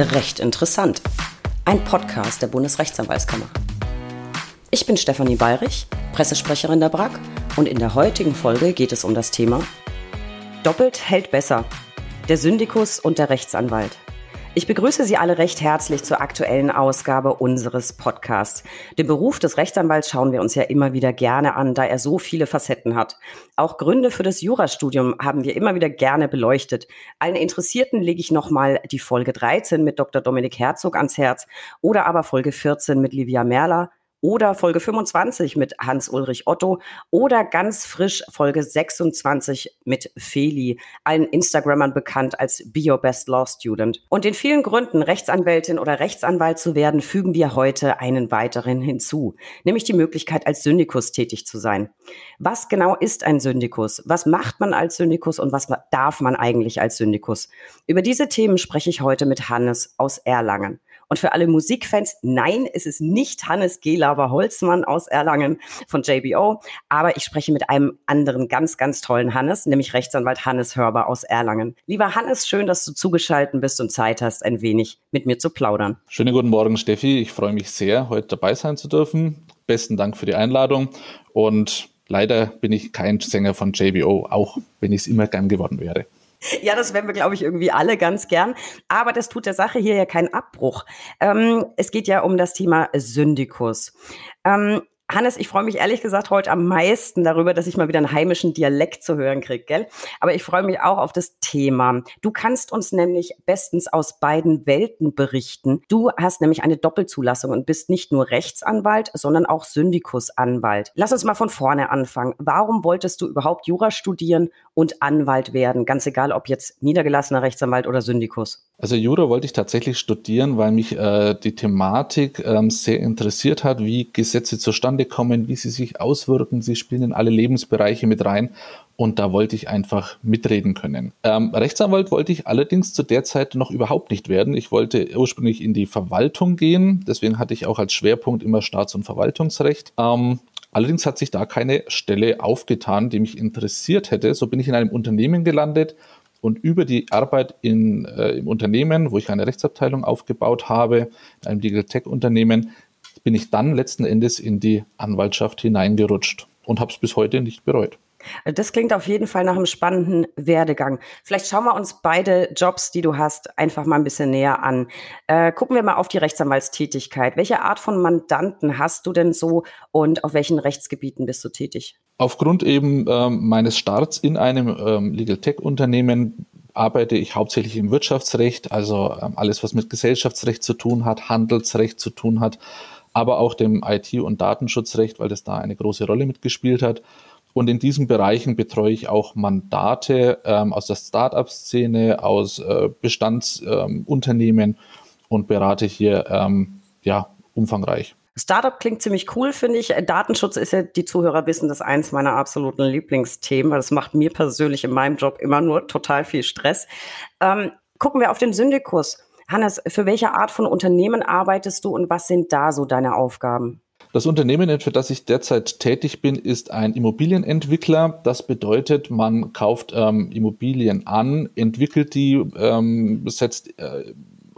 Recht interessant. Ein Podcast der Bundesrechtsanwaltskammer. Ich bin Stefanie Bayrich, Pressesprecherin der BRAG und in der heutigen Folge geht es um das Thema Doppelt hält besser. Der Syndikus und der Rechtsanwalt. Ich begrüße Sie alle recht herzlich zur aktuellen Ausgabe unseres Podcasts. Den Beruf des Rechtsanwalts schauen wir uns ja immer wieder gerne an, da er so viele Facetten hat. Auch Gründe für das Jurastudium haben wir immer wieder gerne beleuchtet. Allen Interessierten lege ich nochmal die Folge 13 mit Dr. Dominik Herzog ans Herz oder aber Folge 14 mit Livia Merler oder Folge 25 mit Hans-Ulrich Otto oder ganz frisch Folge 26 mit Feli, allen Instagrammern bekannt als Be Your Best Law Student. Und den vielen Gründen, Rechtsanwältin oder Rechtsanwalt zu werden, fügen wir heute einen weiteren hinzu, nämlich die Möglichkeit, als Syndikus tätig zu sein. Was genau ist ein Syndikus? Was macht man als Syndikus und was darf man eigentlich als Syndikus? Über diese Themen spreche ich heute mit Hannes aus Erlangen. Und für alle Musikfans, nein, es ist nicht Hannes Gelaber Holzmann aus Erlangen von JBO, aber ich spreche mit einem anderen ganz, ganz tollen Hannes, nämlich Rechtsanwalt Hannes Hörber aus Erlangen. Lieber Hannes, schön, dass du zugeschaltet bist und Zeit hast, ein wenig mit mir zu plaudern. Schönen guten Morgen, Steffi. Ich freue mich sehr, heute dabei sein zu dürfen. Besten Dank für die Einladung und leider bin ich kein Sänger von JBO, auch wenn ich es immer gern geworden wäre. Ja, das wären wir, glaube ich, irgendwie alle ganz gern. Aber das tut der Sache hier ja keinen Abbruch. Ähm, es geht ja um das Thema Syndikus. Ähm, Hannes, ich freue mich ehrlich gesagt heute am meisten darüber, dass ich mal wieder einen heimischen Dialekt zu hören kriege, gell? Aber ich freue mich auch auf das Thema. Du kannst uns nämlich bestens aus beiden Welten berichten. Du hast nämlich eine Doppelzulassung und bist nicht nur Rechtsanwalt, sondern auch Syndikusanwalt. Lass uns mal von vorne anfangen. Warum wolltest du überhaupt Jura studieren und Anwalt werden? Ganz egal, ob jetzt niedergelassener Rechtsanwalt oder Syndikus. Also Jura wollte ich tatsächlich studieren, weil mich äh, die Thematik ähm, sehr interessiert hat, wie Gesetze zustande kommen, wie sie sich auswirken. Sie spielen in alle Lebensbereiche mit rein und da wollte ich einfach mitreden können. Ähm, Rechtsanwalt wollte ich allerdings zu der Zeit noch überhaupt nicht werden. Ich wollte ursprünglich in die Verwaltung gehen, deswegen hatte ich auch als Schwerpunkt immer Staats- und Verwaltungsrecht. Ähm, allerdings hat sich da keine Stelle aufgetan, die mich interessiert hätte. So bin ich in einem Unternehmen gelandet und über die Arbeit in, äh, im Unternehmen, wo ich eine Rechtsabteilung aufgebaut habe, in einem Digital Tech Unternehmen, bin ich dann letzten Endes in die Anwaltschaft hineingerutscht und habe es bis heute nicht bereut. Das klingt auf jeden Fall nach einem spannenden Werdegang. Vielleicht schauen wir uns beide Jobs, die du hast, einfach mal ein bisschen näher an. Äh, gucken wir mal auf die Rechtsanwaltstätigkeit. Welche Art von Mandanten hast du denn so und auf welchen Rechtsgebieten bist du tätig? Aufgrund eben ähm, meines Starts in einem ähm, Legal Tech Unternehmen arbeite ich hauptsächlich im Wirtschaftsrecht, also ähm, alles, was mit Gesellschaftsrecht zu tun hat, Handelsrecht zu tun hat, aber auch dem IT- und Datenschutzrecht, weil das da eine große Rolle mitgespielt hat. Und in diesen Bereichen betreue ich auch Mandate ähm, aus der Start-up-Szene, aus äh, Bestandsunternehmen ähm, und berate hier ähm, ja, umfangreich. Startup klingt ziemlich cool, finde ich. Datenschutz ist ja, die Zuhörer wissen, das ist eins meiner absoluten Lieblingsthemen. Das macht mir persönlich in meinem Job immer nur total viel Stress. Ähm, gucken wir auf den Syndikus. Hannes, für welche Art von Unternehmen arbeitest du und was sind da so deine Aufgaben? Das Unternehmen, für das ich derzeit tätig bin, ist ein Immobilienentwickler. Das bedeutet, man kauft ähm, Immobilien an, entwickelt die, ähm, setzt äh,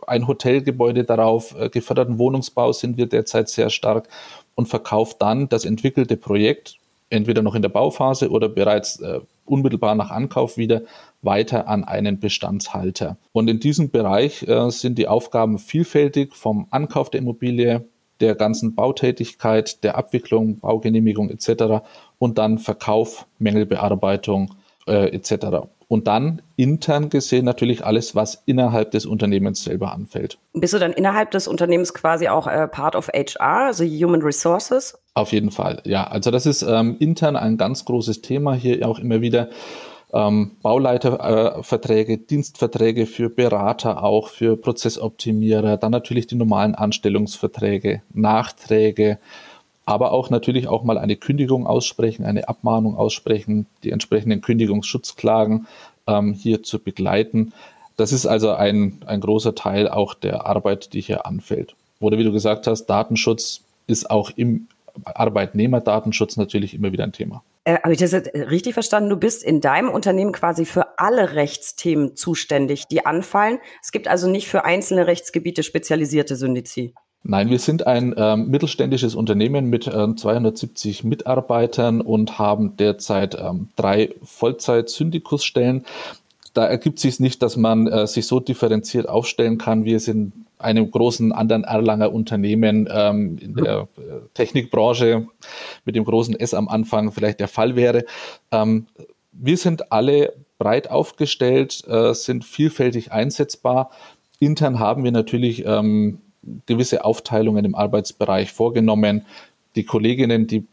ein Hotelgebäude darauf, äh, geförderten Wohnungsbau sind wir derzeit sehr stark und verkauft dann das entwickelte Projekt entweder noch in der Bauphase oder bereits äh, unmittelbar nach Ankauf wieder weiter an einen Bestandshalter. Und in diesem Bereich äh, sind die Aufgaben vielfältig vom Ankauf der Immobilie, der ganzen Bautätigkeit, der Abwicklung, Baugenehmigung etc. und dann Verkauf, Mängelbearbeitung äh, etc und dann intern gesehen natürlich alles, was innerhalb des Unternehmens selber anfällt. Bist du dann innerhalb des Unternehmens quasi auch äh, Part of HR, also Human Resources? Auf jeden Fall, ja. Also das ist ähm, intern ein ganz großes Thema hier auch immer wieder. Ähm, Bauleiterverträge, äh, Dienstverträge für Berater auch, für Prozessoptimierer, dann natürlich die normalen Anstellungsverträge, Nachträge, aber auch natürlich auch mal eine Kündigung aussprechen, eine Abmahnung aussprechen, die entsprechenden Kündigungsschutzklagen ähm, hier zu begleiten. Das ist also ein, ein großer Teil auch der Arbeit, die hier anfällt. Oder wie du gesagt hast, Datenschutz ist auch im Arbeitnehmerdatenschutz natürlich immer wieder ein Thema. Äh, Habe ich das richtig verstanden? Du bist in deinem Unternehmen quasi für alle Rechtsthemen zuständig, die anfallen. Es gibt also nicht für einzelne Rechtsgebiete spezialisierte Syndizi. Nein, wir sind ein ähm, mittelständisches Unternehmen mit äh, 270 Mitarbeitern und haben derzeit ähm, drei Vollzeit-Syndikusstellen. Da ergibt sich nicht, dass man äh, sich so differenziert aufstellen kann. Wir sind einem großen anderen Erlanger Unternehmen ähm, in der äh, Technikbranche mit dem großen S am Anfang vielleicht der Fall wäre. Ähm, wir sind alle breit aufgestellt, äh, sind vielfältig einsetzbar. Intern haben wir natürlich ähm, gewisse Aufteilungen im Arbeitsbereich vorgenommen. Die Kolleginnen, die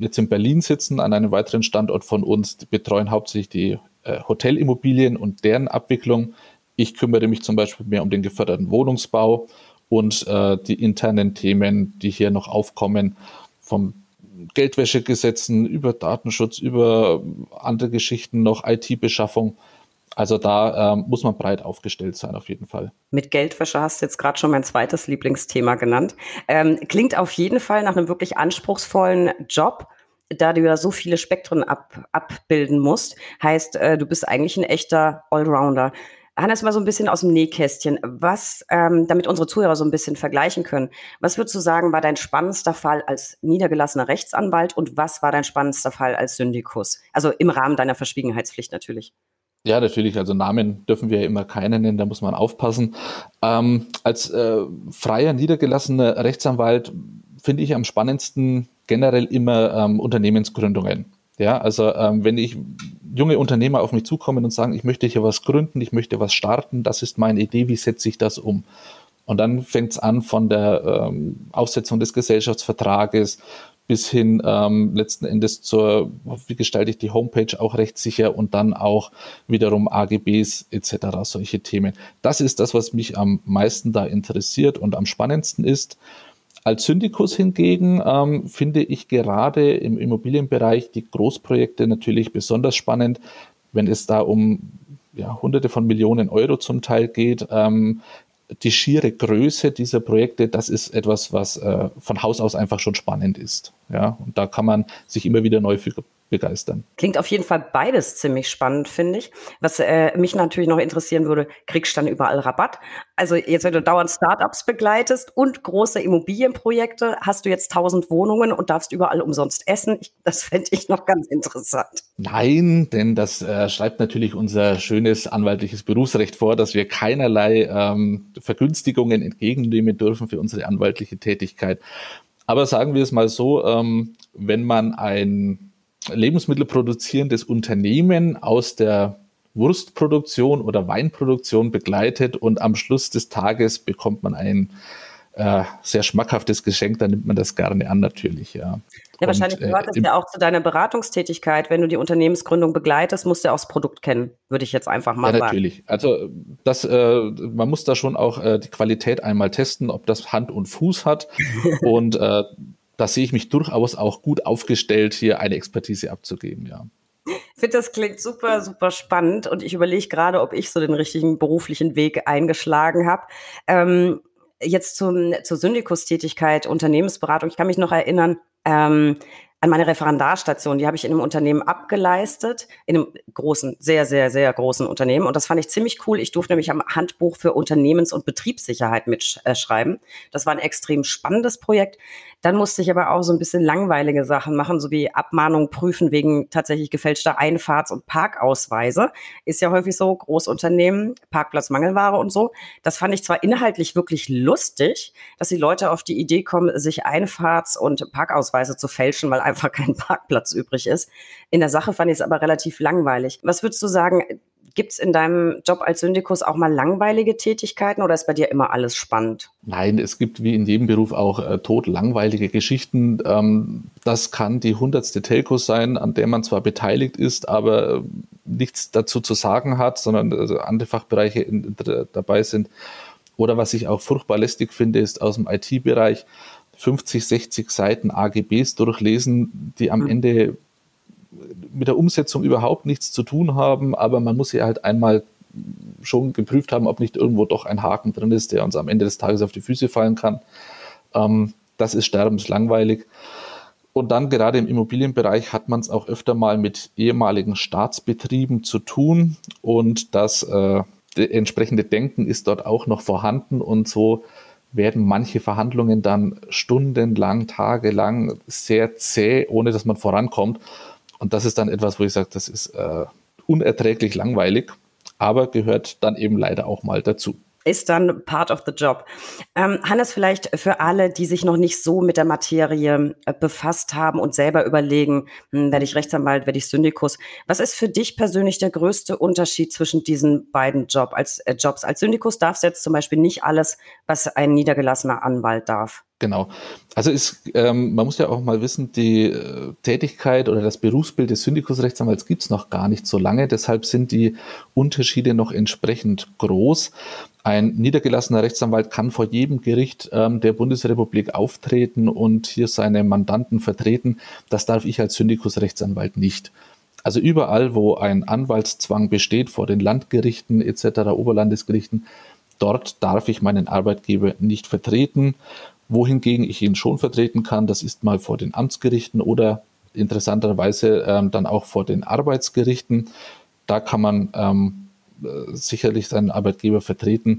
jetzt in Berlin sitzen, an einem weiteren Standort von uns, betreuen hauptsächlich die äh, Hotelimmobilien und deren Abwicklung. Ich kümmere mich zum Beispiel mehr um den geförderten Wohnungsbau und äh, die internen Themen, die hier noch aufkommen, vom Geldwäschegesetzen über Datenschutz, über andere Geschichten noch IT-Beschaffung. Also da ähm, muss man breit aufgestellt sein, auf jeden Fall. Mit Geldwäsche hast du jetzt gerade schon mein zweites Lieblingsthema genannt. Ähm, klingt auf jeden Fall nach einem wirklich anspruchsvollen Job, da du ja so viele Spektren ab, abbilden musst. Heißt, äh, du bist eigentlich ein echter Allrounder. Hannes, mal so ein bisschen aus dem Nähkästchen. Was, ähm, damit unsere Zuhörer so ein bisschen vergleichen können, was würdest du sagen, war dein spannendster Fall als niedergelassener Rechtsanwalt und was war dein spannendster Fall als Syndikus? Also im Rahmen deiner Verschwiegenheitspflicht natürlich. Ja, natürlich. Also Namen dürfen wir ja immer keine nennen, da muss man aufpassen. Ähm, als äh, freier, niedergelassener Rechtsanwalt finde ich am spannendsten generell immer ähm, Unternehmensgründungen. Ja, also ähm, wenn ich junge Unternehmer auf mich zukommen und sagen, ich möchte hier was gründen, ich möchte was starten, das ist meine Idee, wie setze ich das um? Und dann fängt es an von der ähm, Aufsetzung des Gesellschaftsvertrages bis hin ähm, letzten Endes zur, wie gestalte ich die Homepage auch rechtssicher und dann auch wiederum AGBs etc., solche Themen. Das ist das, was mich am meisten da interessiert und am spannendsten ist. Als Syndikus hingegen ähm, finde ich gerade im Immobilienbereich die Großprojekte natürlich besonders spannend, wenn es da um ja, Hunderte von Millionen Euro zum Teil geht. Ähm, die schiere Größe dieser Projekte, das ist etwas, was äh, von Haus aus einfach schon spannend ist. Ja, und da kann man sich immer wieder neu für begeistern. Klingt auf jeden Fall beides ziemlich spannend, finde ich. Was äh, mich natürlich noch interessieren würde, kriegst du dann überall Rabatt? Also jetzt, wenn du dauernd Startups begleitest und große Immobilienprojekte, hast du jetzt tausend Wohnungen und darfst überall umsonst essen. Ich, das fände ich noch ganz interessant. Nein, denn das äh, schreibt natürlich unser schönes anwaltliches Berufsrecht vor, dass wir keinerlei ähm, Vergünstigungen entgegennehmen dürfen für unsere anwaltliche Tätigkeit. Aber sagen wir es mal so, ähm, wenn man ein lebensmittelproduzierendes Unternehmen aus der Wurstproduktion oder Weinproduktion begleitet und am Schluss des Tages bekommt man ein äh, sehr schmackhaftes Geschenk, dann nimmt man das gerne an natürlich, ja. Ja, wahrscheinlich und, äh, gehört es ja auch zu deiner Beratungstätigkeit. Wenn du die Unternehmensgründung begleitest, musst du ja auch das Produkt kennen, würde ich jetzt einfach mal ja, sagen. Natürlich. Also das, äh, man muss da schon auch äh, die Qualität einmal testen, ob das Hand und Fuß hat. und äh, da sehe ich mich durchaus auch gut aufgestellt, hier eine Expertise abzugeben, ja. Ich finde, das klingt super, super spannend und ich überlege gerade, ob ich so den richtigen beruflichen Weg eingeschlagen habe. Ähm, jetzt zum, zur Syndikustätigkeit, Unternehmensberatung. Ich kann mich noch erinnern, ähm, an meine Referendarstation, die habe ich in einem Unternehmen abgeleistet, in einem großen, sehr, sehr, sehr großen Unternehmen. Und das fand ich ziemlich cool. Ich durfte nämlich am Handbuch für Unternehmens- und Betriebssicherheit mitschreiben. Das war ein extrem spannendes Projekt. Dann musste ich aber auch so ein bisschen langweilige Sachen machen, so wie Abmahnungen prüfen wegen tatsächlich gefälschter Einfahrts- und Parkausweise. Ist ja häufig so, Großunternehmen, Parkplatzmangelware und so. Das fand ich zwar inhaltlich wirklich lustig, dass die Leute auf die Idee kommen, sich Einfahrts- und Parkausweise zu fälschen, weil einfach kein Parkplatz übrig ist. In der Sache fand ich es aber relativ langweilig. Was würdest du sagen, Gibt es in deinem Job als Syndikus auch mal langweilige Tätigkeiten oder ist bei dir immer alles spannend? Nein, es gibt wie in jedem Beruf auch äh, totlangweilige Geschichten. Ähm, das kann die hundertste Telco sein, an der man zwar beteiligt ist, aber äh, nichts dazu zu sagen hat, sondern also andere Fachbereiche in, in, dabei sind. Oder was ich auch furchtbar lästig finde, ist aus dem IT-Bereich 50, 60 Seiten AGBs durchlesen, die am mhm. Ende mit der Umsetzung überhaupt nichts zu tun haben, aber man muss ja halt einmal schon geprüft haben, ob nicht irgendwo doch ein Haken drin ist, der uns am Ende des Tages auf die Füße fallen kann. Ähm, das ist sterbenslangweilig. Und dann gerade im Immobilienbereich hat man es auch öfter mal mit ehemaligen Staatsbetrieben zu tun und das äh, entsprechende Denken ist dort auch noch vorhanden und so werden manche Verhandlungen dann stundenlang, tagelang sehr zäh, ohne dass man vorankommt. Und das ist dann etwas, wo ich sage, das ist äh, unerträglich langweilig, aber gehört dann eben leider auch mal dazu ist dann part of the job. Ähm, Hannes, vielleicht für alle, die sich noch nicht so mit der Materie äh, befasst haben und selber überlegen, hm, werde ich Rechtsanwalt, werde ich Syndikus. Was ist für dich persönlich der größte Unterschied zwischen diesen beiden Job als, äh, Jobs? Als Syndikus darfst du jetzt zum Beispiel nicht alles, was ein niedergelassener Anwalt darf. Genau. Also ist, ähm, man muss ja auch mal wissen, die äh, Tätigkeit oder das Berufsbild des Syndikusrechtsanwalts gibt es noch gar nicht so lange. Deshalb sind die Unterschiede noch entsprechend groß. Ein niedergelassener Rechtsanwalt kann vor jedem Gericht ähm, der Bundesrepublik auftreten und hier seine Mandanten vertreten. Das darf ich als Syndikusrechtsanwalt nicht. Also überall, wo ein Anwaltszwang besteht vor den Landgerichten etc., Oberlandesgerichten, dort darf ich meinen Arbeitgeber nicht vertreten. Wohingegen ich ihn schon vertreten kann, das ist mal vor den Amtsgerichten oder interessanterweise ähm, dann auch vor den Arbeitsgerichten. Da kann man ähm, äh, sicherlich seinen Arbeitgeber vertreten.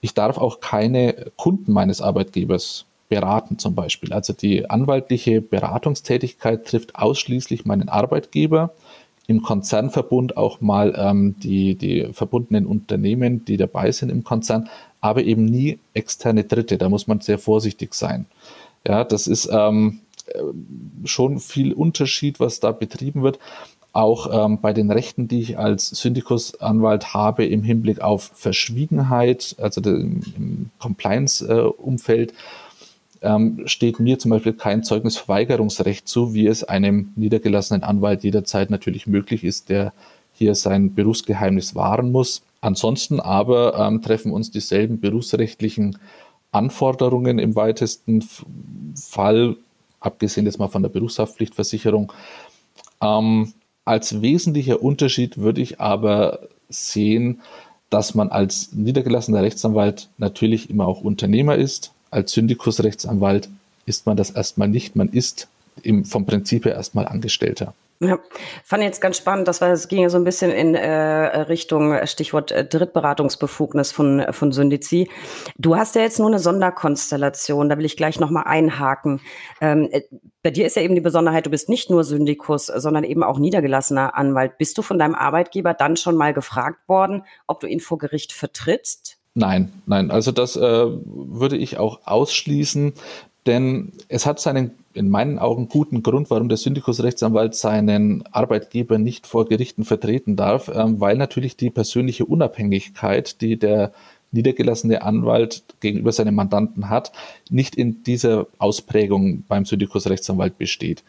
Ich darf auch keine Kunden meines Arbeitgebers beraten zum Beispiel. Also die anwaltliche Beratungstätigkeit trifft ausschließlich meinen Arbeitgeber. Im Konzernverbund auch mal ähm, die, die verbundenen Unternehmen, die dabei sind im Konzern, aber eben nie externe Dritte. Da muss man sehr vorsichtig sein. Ja, das ist ähm, äh, schon viel Unterschied, was da betrieben wird auch ähm, bei den Rechten, die ich als Syndikusanwalt habe im Hinblick auf Verschwiegenheit, also im Compliance-Umfeld, ähm, steht mir zum Beispiel kein Zeugnisverweigerungsrecht zu, wie es einem niedergelassenen Anwalt jederzeit natürlich möglich ist, der hier sein Berufsgeheimnis wahren muss. Ansonsten aber ähm, treffen uns dieselben berufsrechtlichen Anforderungen im weitesten Fall, abgesehen jetzt mal von der Berufshaftpflichtversicherung. Ähm, als wesentlicher Unterschied würde ich aber sehen, dass man als niedergelassener Rechtsanwalt natürlich immer auch Unternehmer ist. Als Syndikusrechtsanwalt ist man das erstmal nicht. Man ist im, vom Prinzip her erstmal Angestellter. Ja, fand jetzt ganz spannend, das war, es ging ja so ein bisschen in äh, Richtung Stichwort äh, Drittberatungsbefugnis von, von Syndizi. Du hast ja jetzt nur eine Sonderkonstellation, da will ich gleich nochmal einhaken. Ähm, äh, bei dir ist ja eben die Besonderheit, du bist nicht nur Syndikus, sondern eben auch niedergelassener Anwalt. Bist du von deinem Arbeitgeber dann schon mal gefragt worden, ob du ihn vor Gericht vertrittst? Nein, nein, also das äh, würde ich auch ausschließen, denn es hat seinen in meinen Augen guten Grund, warum der Syndikusrechtsanwalt seinen Arbeitgeber nicht vor Gerichten vertreten darf, ähm, weil natürlich die persönliche Unabhängigkeit, die der niedergelassene Anwalt gegenüber seinem Mandanten hat, nicht in dieser Ausprägung beim Syndikusrechtsanwalt besteht.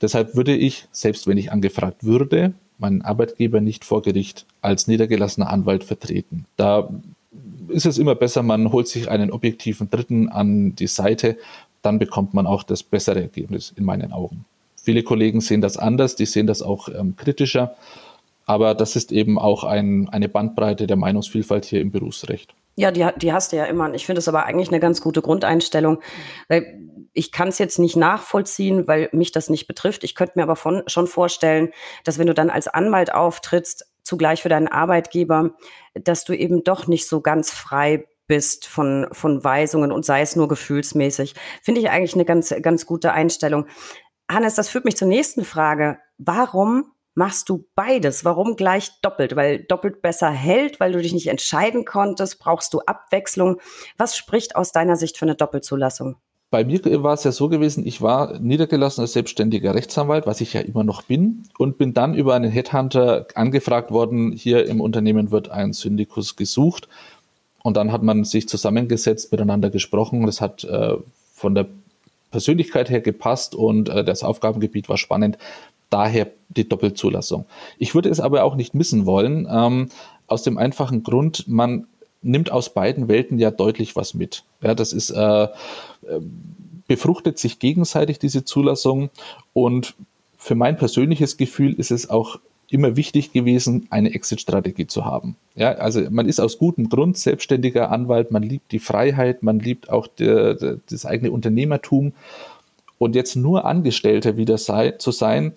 Deshalb würde ich, selbst wenn ich angefragt würde, meinen Arbeitgeber nicht vor Gericht als niedergelassener Anwalt vertreten. Da ist es immer besser, man holt sich einen objektiven Dritten an die Seite, dann bekommt man auch das bessere Ergebnis in meinen Augen. Viele Kollegen sehen das anders, die sehen das auch ähm, kritischer, aber das ist eben auch ein, eine Bandbreite der Meinungsvielfalt hier im Berufsrecht. Ja, die, die hast du ja immer. Ich finde es aber eigentlich eine ganz gute Grundeinstellung, weil ich kann es jetzt nicht nachvollziehen, weil mich das nicht betrifft. Ich könnte mir aber von, schon vorstellen, dass wenn du dann als Anwalt auftrittst, zugleich für deinen Arbeitgeber, dass du eben doch nicht so ganz frei bist von, von Weisungen und sei es nur gefühlsmäßig. Finde ich eigentlich eine ganz, ganz gute Einstellung. Hannes, das führt mich zur nächsten Frage. Warum machst du beides? Warum gleich doppelt? Weil doppelt besser hält, weil du dich nicht entscheiden konntest? Brauchst du Abwechslung? Was spricht aus deiner Sicht für eine Doppelzulassung? Bei mir war es ja so gewesen, ich war niedergelassener selbstständiger Rechtsanwalt, was ich ja immer noch bin, und bin dann über einen Headhunter angefragt worden, hier im Unternehmen wird ein Syndikus gesucht. Und dann hat man sich zusammengesetzt, miteinander gesprochen. Das hat äh, von der Persönlichkeit her gepasst und äh, das Aufgabengebiet war spannend. Daher die Doppelzulassung. Ich würde es aber auch nicht missen wollen, ähm, aus dem einfachen Grund, man nimmt aus beiden Welten ja deutlich was mit. Ja, das ist äh, äh befruchtet sich gegenseitig diese Zulassung und für mein persönliches Gefühl ist es auch immer wichtig gewesen, eine Exit-Strategie zu haben. Ja, also man ist aus gutem Grund selbstständiger Anwalt, man liebt die Freiheit, man liebt auch der, der, das eigene Unternehmertum Und jetzt nur Angestellter wieder sei, zu sein,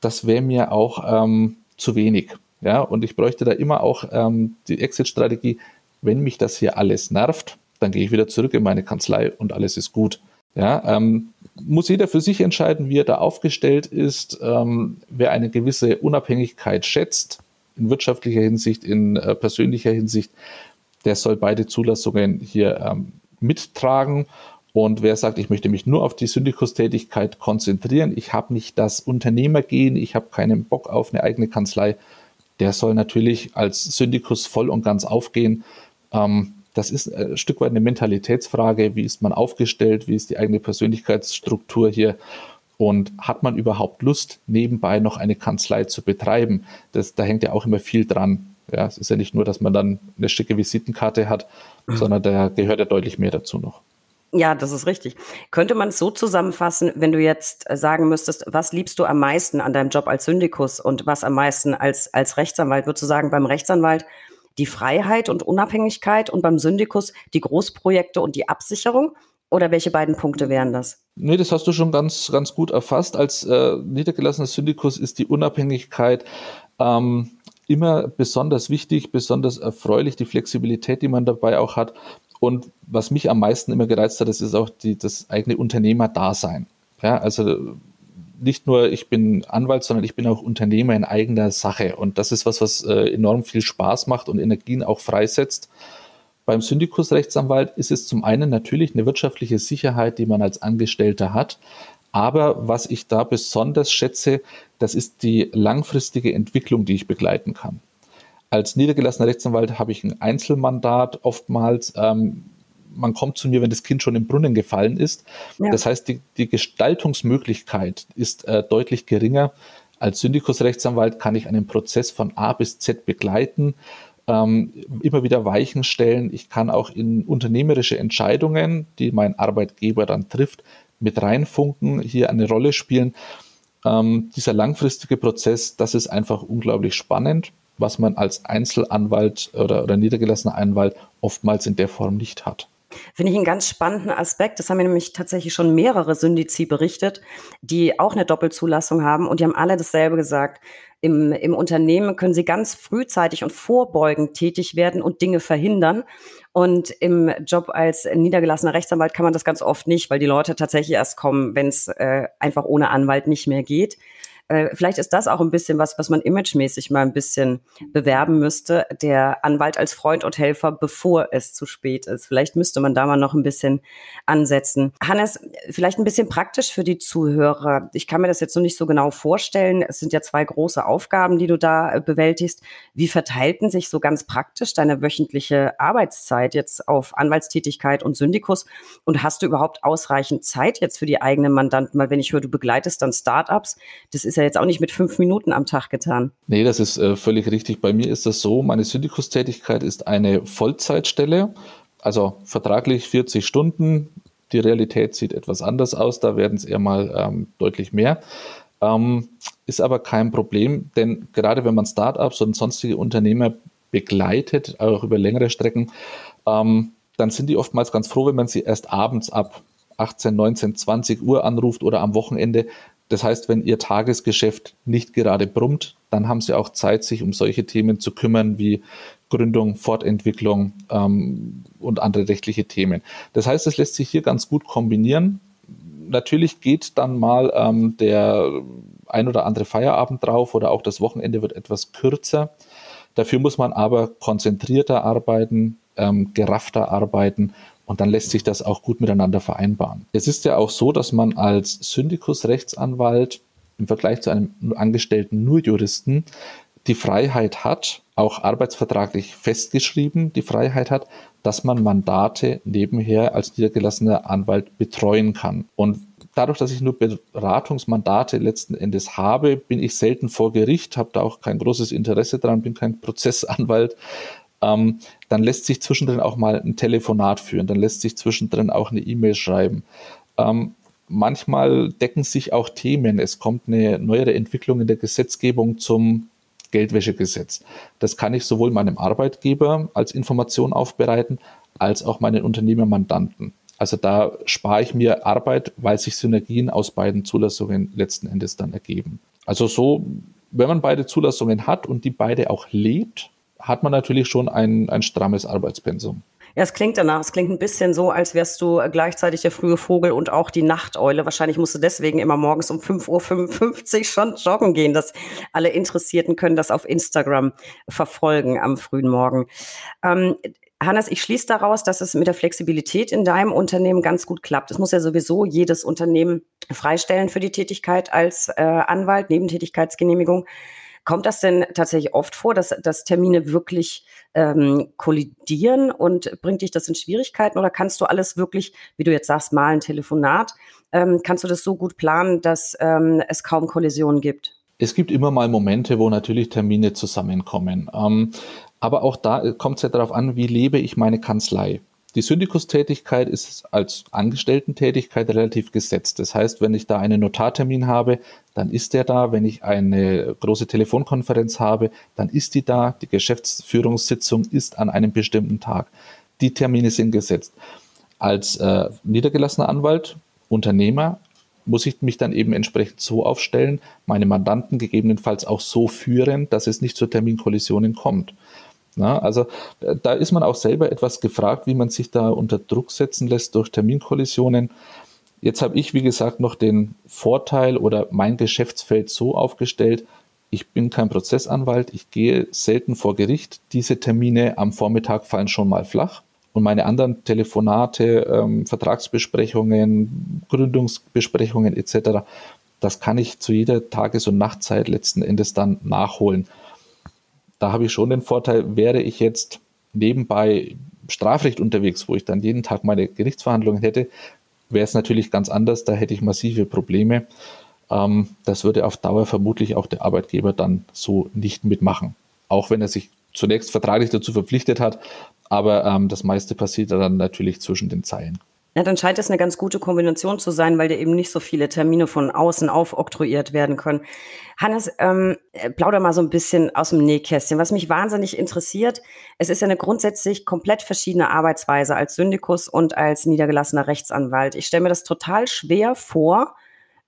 das wäre mir auch ähm, zu wenig. Ja, und ich bräuchte da immer auch ähm, die Exit-Strategie, wenn mich das hier alles nervt, dann gehe ich wieder zurück in meine Kanzlei und alles ist gut. Ja, ähm, muss jeder für sich entscheiden, wie er da aufgestellt ist. Ähm, wer eine gewisse Unabhängigkeit schätzt, in wirtschaftlicher Hinsicht, in äh, persönlicher Hinsicht, der soll beide Zulassungen hier ähm, mittragen. Und wer sagt, ich möchte mich nur auf die Syndikustätigkeit konzentrieren, ich habe nicht das Unternehmergehen, ich habe keinen Bock auf eine eigene Kanzlei, der soll natürlich als Syndikus voll und ganz aufgehen. Ähm, das ist äh, ein Stück weit eine Mentalitätsfrage. Wie ist man aufgestellt? Wie ist die eigene Persönlichkeitsstruktur hier? Und hat man überhaupt Lust, nebenbei noch eine Kanzlei zu betreiben? Das, da hängt ja auch immer viel dran. Ja, es ist ja nicht nur, dass man dann eine schicke Visitenkarte hat, mhm. sondern da gehört ja deutlich mehr dazu noch. Ja, das ist richtig. Könnte man es so zusammenfassen, wenn du jetzt äh, sagen müsstest, was liebst du am meisten an deinem Job als Syndikus und was am meisten als, als Rechtsanwalt? Würdest du sagen, beim Rechtsanwalt die Freiheit und Unabhängigkeit und beim Syndikus die Großprojekte und die Absicherung? Oder welche beiden Punkte wären das? Nee, das hast du schon ganz, ganz gut erfasst. Als äh, niedergelassener Syndikus ist die Unabhängigkeit ähm, immer besonders wichtig, besonders erfreulich, die Flexibilität, die man dabei auch hat. Und was mich am meisten immer gereizt hat, das ist auch die, das eigene Unternehmerdasein. Ja, also nicht nur ich bin Anwalt, sondern ich bin auch Unternehmer in eigener Sache. Und das ist was, was äh, enorm viel Spaß macht und Energien auch freisetzt. Beim Syndikusrechtsanwalt ist es zum einen natürlich eine wirtschaftliche Sicherheit, die man als Angestellter hat. Aber was ich da besonders schätze, das ist die langfristige Entwicklung, die ich begleiten kann. Als niedergelassener Rechtsanwalt habe ich ein Einzelmandat oftmals. Ähm, man kommt zu mir, wenn das Kind schon im Brunnen gefallen ist. Ja. Das heißt, die, die Gestaltungsmöglichkeit ist äh, deutlich geringer. Als Syndikusrechtsanwalt kann ich einen Prozess von A bis Z begleiten, ähm, immer wieder Weichen stellen. Ich kann auch in unternehmerische Entscheidungen, die mein Arbeitgeber dann trifft, mit reinfunken, hier eine Rolle spielen. Ähm, dieser langfristige Prozess, das ist einfach unglaublich spannend, was man als Einzelanwalt oder, oder niedergelassener Anwalt oftmals in der Form nicht hat. Finde ich einen ganz spannenden Aspekt. Das haben mir nämlich tatsächlich schon mehrere Syndizi berichtet, die auch eine Doppelzulassung haben und die haben alle dasselbe gesagt. Im, Im Unternehmen können sie ganz frühzeitig und vorbeugend tätig werden und Dinge verhindern. Und im Job als niedergelassener Rechtsanwalt kann man das ganz oft nicht, weil die Leute tatsächlich erst kommen, wenn es äh, einfach ohne Anwalt nicht mehr geht. Äh, vielleicht ist das auch ein bisschen was, was man imagemäßig mal ein bisschen bewerben müsste. Der Anwalt als Freund und Helfer, bevor es zu spät ist. Vielleicht müsste man da mal noch ein bisschen ansetzen. Hannes, vielleicht ein bisschen praktisch für die Zuhörer. Ich kann mir das jetzt noch nicht so genau vorstellen. Es sind ja zwei große Aufgaben, die du da äh, bewältigst. Wie verteilten sich so ganz praktisch deine wöchentliche Arbeitszeit jetzt auf Anwaltstätigkeit und Syndikus? Und hast du überhaupt ausreichend Zeit jetzt für die eigenen Mandanten? Weil wenn ich höre, du begleitest dann Startups, das ist ja ja jetzt auch nicht mit fünf Minuten am Tag getan. Nee, das ist äh, völlig richtig. Bei mir ist das so, meine Syndikustätigkeit ist eine Vollzeitstelle, also vertraglich 40 Stunden. Die Realität sieht etwas anders aus, da werden es eher mal ähm, deutlich mehr. Ähm, ist aber kein Problem, denn gerade wenn man Startups und sonstige Unternehmer begleitet, auch über längere Strecken, ähm, dann sind die oftmals ganz froh, wenn man sie erst abends ab 18, 19, 20 Uhr anruft oder am Wochenende, das heißt, wenn Ihr Tagesgeschäft nicht gerade brummt, dann haben Sie auch Zeit, sich um solche Themen zu kümmern wie Gründung, Fortentwicklung ähm, und andere rechtliche Themen. Das heißt, es lässt sich hier ganz gut kombinieren. Natürlich geht dann mal ähm, der ein oder andere Feierabend drauf oder auch das Wochenende wird etwas kürzer. Dafür muss man aber konzentrierter arbeiten, ähm, geraffter arbeiten und dann lässt sich das auch gut miteinander vereinbaren. Es ist ja auch so, dass man als Syndikus-Rechtsanwalt im Vergleich zu einem Angestellten nur Juristen die Freiheit hat, auch arbeitsvertraglich festgeschrieben, die Freiheit hat, dass man Mandate nebenher als niedergelassener Anwalt betreuen kann. Und dadurch, dass ich nur Beratungsmandate letzten Endes habe, bin ich selten vor Gericht, habe da auch kein großes Interesse dran, bin kein Prozessanwalt, ähm, dann lässt sich zwischendrin auch mal ein Telefonat führen, dann lässt sich zwischendrin auch eine E-Mail schreiben. Ähm, manchmal decken sich auch Themen. Es kommt eine neuere Entwicklung in der Gesetzgebung zum Geldwäschegesetz. Das kann ich sowohl meinem Arbeitgeber als Information aufbereiten, als auch meinen Unternehmermandanten. Also da spare ich mir Arbeit, weil sich Synergien aus beiden Zulassungen letzten Endes dann ergeben. Also so, wenn man beide Zulassungen hat und die beide auch lebt, hat man natürlich schon ein, ein strammes Arbeitspensum. Ja, es klingt danach. Es klingt ein bisschen so, als wärst du gleichzeitig der frühe Vogel und auch die Nachteule. Wahrscheinlich musst du deswegen immer morgens um 5.55 Uhr schon joggen gehen. Dass alle Interessierten können das auf Instagram verfolgen am frühen Morgen. Ähm, Hannes, ich schließe daraus, dass es mit der Flexibilität in deinem Unternehmen ganz gut klappt. Es muss ja sowieso jedes Unternehmen freistellen für die Tätigkeit als äh, Anwalt, Nebentätigkeitsgenehmigung. Kommt das denn tatsächlich oft vor, dass, dass Termine wirklich ähm, kollidieren und bringt dich das in Schwierigkeiten oder kannst du alles wirklich, wie du jetzt sagst, mal ein Telefonat, ähm, kannst du das so gut planen, dass ähm, es kaum Kollisionen gibt? Es gibt immer mal Momente, wo natürlich Termine zusammenkommen. Ähm, aber auch da kommt es ja darauf an, wie lebe ich meine Kanzlei. Die Syndikustätigkeit ist als Angestellten-Tätigkeit relativ gesetzt. Das heißt, wenn ich da einen Notartermin habe, dann ist der da. Wenn ich eine große Telefonkonferenz habe, dann ist die da. Die Geschäftsführungssitzung ist an einem bestimmten Tag. Die Termine sind gesetzt. Als äh, niedergelassener Anwalt, Unternehmer, muss ich mich dann eben entsprechend so aufstellen, meine Mandanten gegebenenfalls auch so führen, dass es nicht zu Terminkollisionen kommt. Na, also da ist man auch selber etwas gefragt, wie man sich da unter Druck setzen lässt durch Terminkollisionen. Jetzt habe ich, wie gesagt, noch den Vorteil oder mein Geschäftsfeld so aufgestellt, ich bin kein Prozessanwalt, ich gehe selten vor Gericht. Diese Termine am Vormittag fallen schon mal flach. Und meine anderen Telefonate, ähm, Vertragsbesprechungen, Gründungsbesprechungen etc., das kann ich zu jeder Tages- und Nachtzeit letzten Endes dann nachholen da habe ich schon den Vorteil, wäre ich jetzt nebenbei Strafrecht unterwegs, wo ich dann jeden Tag meine Gerichtsverhandlungen hätte, wäre es natürlich ganz anders, da hätte ich massive Probleme. Ähm, das würde auf Dauer vermutlich auch der Arbeitgeber dann so nicht mitmachen. Auch wenn er sich zunächst vertraglich dazu verpflichtet hat, aber ähm, das meiste passiert dann natürlich zwischen den Zeilen. Ja, dann scheint es eine ganz gute Kombination zu sein, weil dir eben nicht so viele Termine von außen aufoktroyiert werden können. Hannes, ähm, plauder mal so ein bisschen aus dem Nähkästchen. Was mich wahnsinnig interessiert, es ist ja eine grundsätzlich komplett verschiedene Arbeitsweise als Syndikus und als niedergelassener Rechtsanwalt. Ich stelle mir das total schwer vor,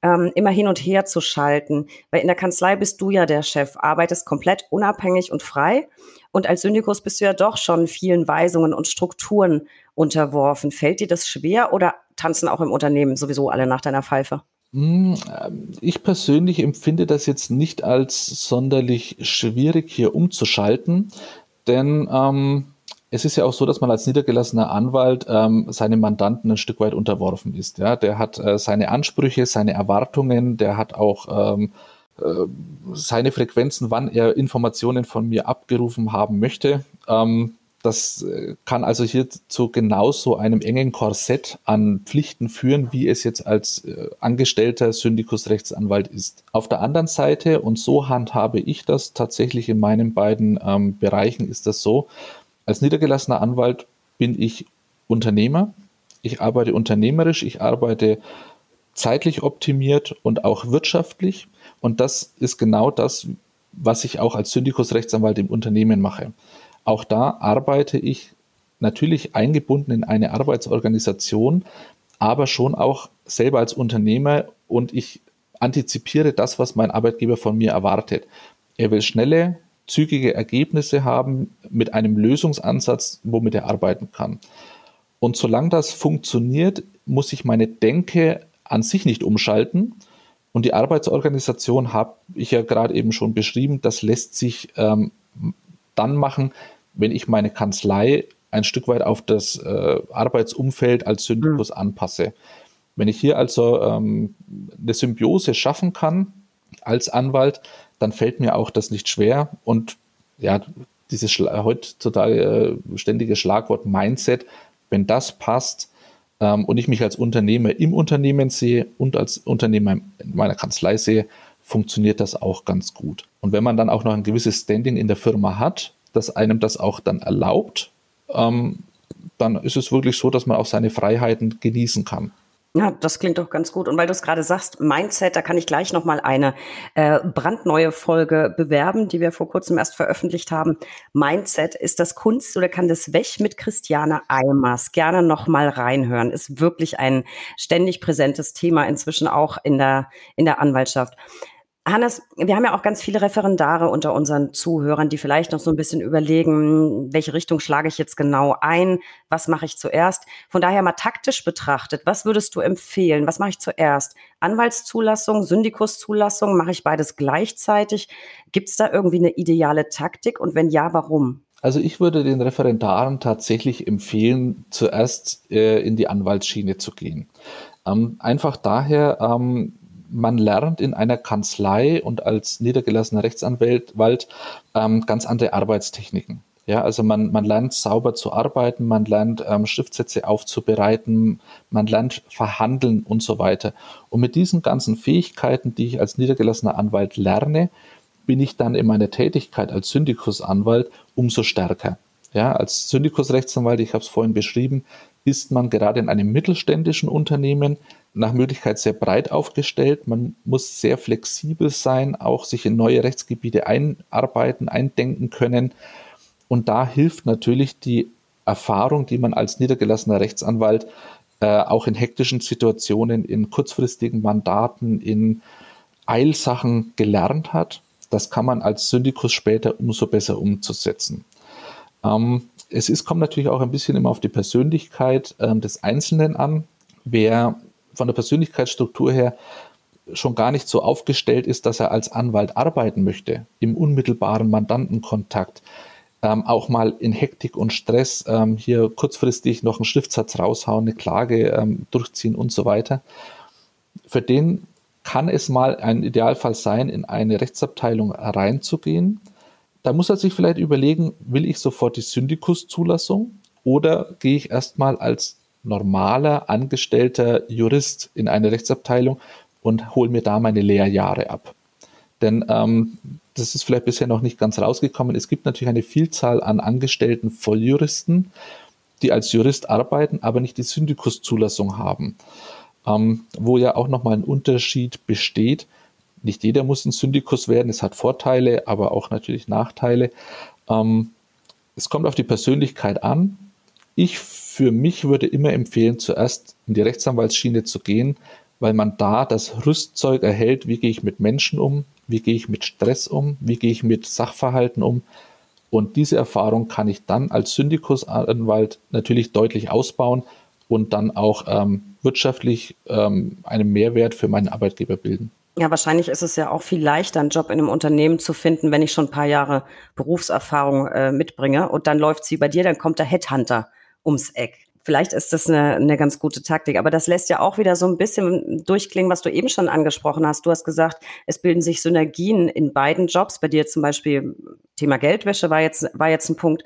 ähm, immer hin und her zu schalten. Weil in der Kanzlei bist du ja der Chef, arbeitest komplett unabhängig und frei. Und als Syndikus bist du ja doch schon vielen Weisungen und Strukturen unterworfen. Fällt dir das schwer oder tanzen auch im Unternehmen sowieso alle nach deiner Pfeife? Hm, ähm, ich persönlich empfinde das jetzt nicht als sonderlich schwierig, hier umzuschalten, denn ähm, es ist ja auch so, dass man als niedergelassener Anwalt ähm, seinem Mandanten ein Stück weit unterworfen ist. Ja? Der hat äh, seine Ansprüche, seine Erwartungen, der hat auch ähm, äh, seine Frequenzen, wann er Informationen von mir abgerufen haben möchte. Ähm, das äh, kann also hier zu genauso einem engen Korsett an Pflichten führen, wie es jetzt als äh, angestellter Syndikusrechtsanwalt ist. Auf der anderen Seite, und so handhabe ich das tatsächlich in meinen beiden ähm, Bereichen, ist das so, als niedergelassener Anwalt bin ich Unternehmer. Ich arbeite unternehmerisch, ich arbeite zeitlich optimiert und auch wirtschaftlich. Und das ist genau das, was ich auch als Syndikusrechtsanwalt im Unternehmen mache. Auch da arbeite ich natürlich eingebunden in eine Arbeitsorganisation, aber schon auch selber als Unternehmer und ich antizipiere das, was mein Arbeitgeber von mir erwartet. Er will schnelle, zügige Ergebnisse haben mit einem Lösungsansatz, womit er arbeiten kann. Und solange das funktioniert, muss ich meine Denke an sich nicht umschalten. Und die Arbeitsorganisation habe ich ja gerade eben schon beschrieben, das lässt sich ähm, dann machen, wenn ich meine Kanzlei ein Stück weit auf das äh, Arbeitsumfeld als Syndikus mhm. anpasse. Wenn ich hier also ähm, eine Symbiose schaffen kann als Anwalt, dann fällt mir auch das nicht schwer. Und ja, dieses heutzutage äh, ständige Schlagwort Mindset, wenn das passt ähm, und ich mich als Unternehmer im Unternehmen sehe und als Unternehmer in meiner Kanzlei sehe, funktioniert das auch ganz gut. Und wenn man dann auch noch ein gewisses Standing in der Firma hat, das einem das auch dann erlaubt, ähm, dann ist es wirklich so, dass man auch seine Freiheiten genießen kann. Ja, das klingt doch ganz gut. Und weil du es gerade sagst, Mindset, da kann ich gleich nochmal eine äh, brandneue Folge bewerben, die wir vor kurzem erst veröffentlicht haben. Mindset ist das Kunst oder kann das weg mit Christiane Eimers. Gerne nochmal reinhören. Ist wirklich ein ständig präsentes Thema inzwischen auch in der, in der Anwaltschaft. Hannes, wir haben ja auch ganz viele Referendare unter unseren Zuhörern, die vielleicht noch so ein bisschen überlegen, welche Richtung schlage ich jetzt genau ein, was mache ich zuerst. Von daher mal taktisch betrachtet, was würdest du empfehlen? Was mache ich zuerst? Anwaltszulassung, Syndikuszulassung, mache ich beides gleichzeitig? Gibt es da irgendwie eine ideale Taktik und wenn ja, warum? Also ich würde den Referendaren tatsächlich empfehlen, zuerst äh, in die Anwaltsschiene zu gehen. Ähm, einfach daher, ähm, man lernt in einer Kanzlei und als niedergelassener Rechtsanwalt ähm, ganz andere Arbeitstechniken. Ja, also man, man lernt sauber zu arbeiten, man lernt ähm, Schriftsätze aufzubereiten, man lernt verhandeln und so weiter. Und mit diesen ganzen Fähigkeiten, die ich als niedergelassener Anwalt lerne, bin ich dann in meiner Tätigkeit als Syndikusanwalt umso stärker. Ja, als Syndikusrechtsanwalt, ich habe es vorhin beschrieben, ist man gerade in einem mittelständischen Unternehmen nach Möglichkeit sehr breit aufgestellt. Man muss sehr flexibel sein, auch sich in neue Rechtsgebiete einarbeiten, eindenken können. Und da hilft natürlich die Erfahrung, die man als niedergelassener Rechtsanwalt äh, auch in hektischen Situationen, in kurzfristigen Mandaten, in Eilsachen gelernt hat. Das kann man als Syndikus später umso besser umzusetzen. Ähm, es ist, kommt natürlich auch ein bisschen immer auf die Persönlichkeit ähm, des Einzelnen an. Wer von der Persönlichkeitsstruktur her schon gar nicht so aufgestellt ist, dass er als Anwalt arbeiten möchte, im unmittelbaren Mandantenkontakt, ähm, auch mal in Hektik und Stress ähm, hier kurzfristig noch einen Schriftsatz raushauen, eine Klage ähm, durchziehen und so weiter. Für den kann es mal ein Idealfall sein, in eine Rechtsabteilung reinzugehen, da muss er sich vielleicht überlegen, will ich sofort die Syndikuszulassung oder gehe ich erstmal als normaler angestellter Jurist in eine Rechtsabteilung und hole mir da meine Lehrjahre ab. Denn ähm, das ist vielleicht bisher noch nicht ganz rausgekommen. Es gibt natürlich eine Vielzahl an angestellten Volljuristen, die als Jurist arbeiten, aber nicht die Syndikuszulassung haben. Ähm, wo ja auch nochmal ein Unterschied besteht nicht jeder muss ein Syndikus werden. Es hat Vorteile, aber auch natürlich Nachteile. Ähm, es kommt auf die Persönlichkeit an. Ich für mich würde immer empfehlen, zuerst in die Rechtsanwaltsschiene zu gehen, weil man da das Rüstzeug erhält, wie gehe ich mit Menschen um, wie gehe ich mit Stress um, wie gehe ich mit Sachverhalten um. Und diese Erfahrung kann ich dann als Syndikusanwalt natürlich deutlich ausbauen und dann auch ähm, wirtschaftlich ähm, einen Mehrwert für meinen Arbeitgeber bilden. Ja, wahrscheinlich ist es ja auch viel leichter, einen Job in einem Unternehmen zu finden, wenn ich schon ein paar Jahre Berufserfahrung äh, mitbringe und dann läuft sie bei dir, dann kommt der Headhunter ums Eck. Vielleicht ist das eine, eine ganz gute Taktik, aber das lässt ja auch wieder so ein bisschen durchklingen, was du eben schon angesprochen hast. Du hast gesagt, es bilden sich Synergien in beiden Jobs. Bei dir zum Beispiel Thema Geldwäsche war jetzt, war jetzt ein Punkt.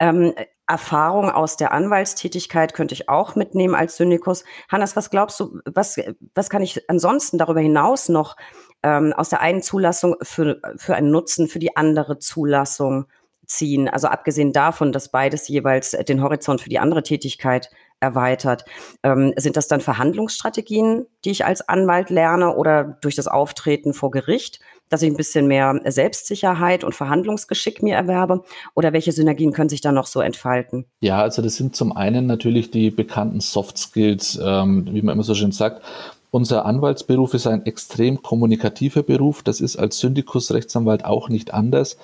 Ähm, Erfahrung aus der Anwaltstätigkeit könnte ich auch mitnehmen als Syndikus. Hannes, was glaubst du, was, was kann ich ansonsten darüber hinaus noch ähm, aus der einen Zulassung für, für einen Nutzen für die andere Zulassung ziehen? Also abgesehen davon, dass beides jeweils den Horizont für die andere Tätigkeit erweitert. Ähm, sind das dann Verhandlungsstrategien, die ich als Anwalt lerne oder durch das Auftreten vor Gericht? dass ich ein bisschen mehr Selbstsicherheit und Verhandlungsgeschick mir erwerbe? Oder welche Synergien können sich da noch so entfalten? Ja, also das sind zum einen natürlich die bekannten Soft Skills, ähm, wie man immer so schön sagt. Unser Anwaltsberuf ist ein extrem kommunikativer Beruf. Das ist als Syndikusrechtsanwalt auch nicht anders,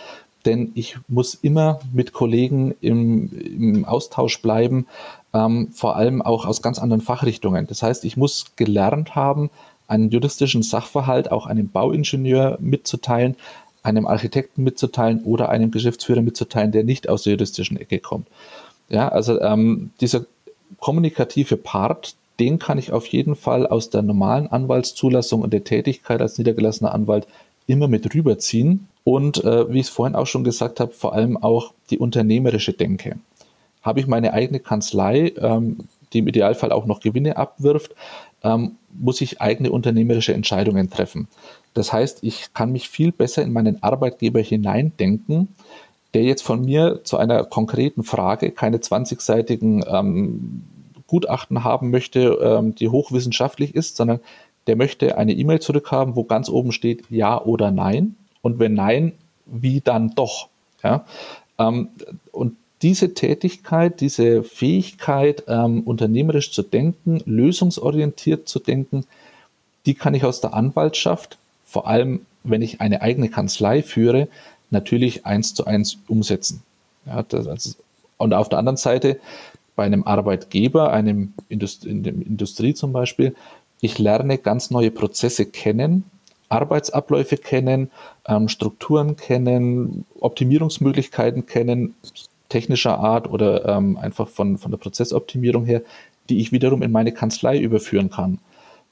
denn ich muss immer mit Kollegen im, im Austausch bleiben, ähm, vor allem auch aus ganz anderen Fachrichtungen. Das heißt, ich muss gelernt haben, einen juristischen Sachverhalt auch einem Bauingenieur mitzuteilen, einem Architekten mitzuteilen oder einem Geschäftsführer mitzuteilen, der nicht aus der juristischen Ecke kommt. Ja, also ähm, dieser kommunikative Part, den kann ich auf jeden Fall aus der normalen Anwaltszulassung und der Tätigkeit als niedergelassener Anwalt immer mit rüberziehen. Und äh, wie ich es vorhin auch schon gesagt habe, vor allem auch die unternehmerische Denke. Habe ich meine eigene Kanzlei, ähm, die im Idealfall auch noch Gewinne abwirft, ähm, muss ich eigene unternehmerische Entscheidungen treffen. Das heißt, ich kann mich viel besser in meinen Arbeitgeber hineindenken, der jetzt von mir zu einer konkreten Frage keine 20-seitigen ähm, Gutachten haben möchte, ähm, die hochwissenschaftlich ist, sondern der möchte eine E-Mail zurückhaben, wo ganz oben steht Ja oder Nein. Und wenn Nein, wie dann doch? Ja? Ähm, und diese Tätigkeit, diese Fähigkeit, ähm, unternehmerisch zu denken, lösungsorientiert zu denken, die kann ich aus der Anwaltschaft, vor allem wenn ich eine eigene Kanzlei führe, natürlich eins zu eins umsetzen. Ja, das, und auf der anderen Seite bei einem Arbeitgeber, einem Indust in der Industrie zum Beispiel, ich lerne ganz neue Prozesse kennen, Arbeitsabläufe kennen, ähm, Strukturen kennen, Optimierungsmöglichkeiten kennen, technischer Art oder ähm, einfach von, von der Prozessoptimierung her, die ich wiederum in meine Kanzlei überführen kann.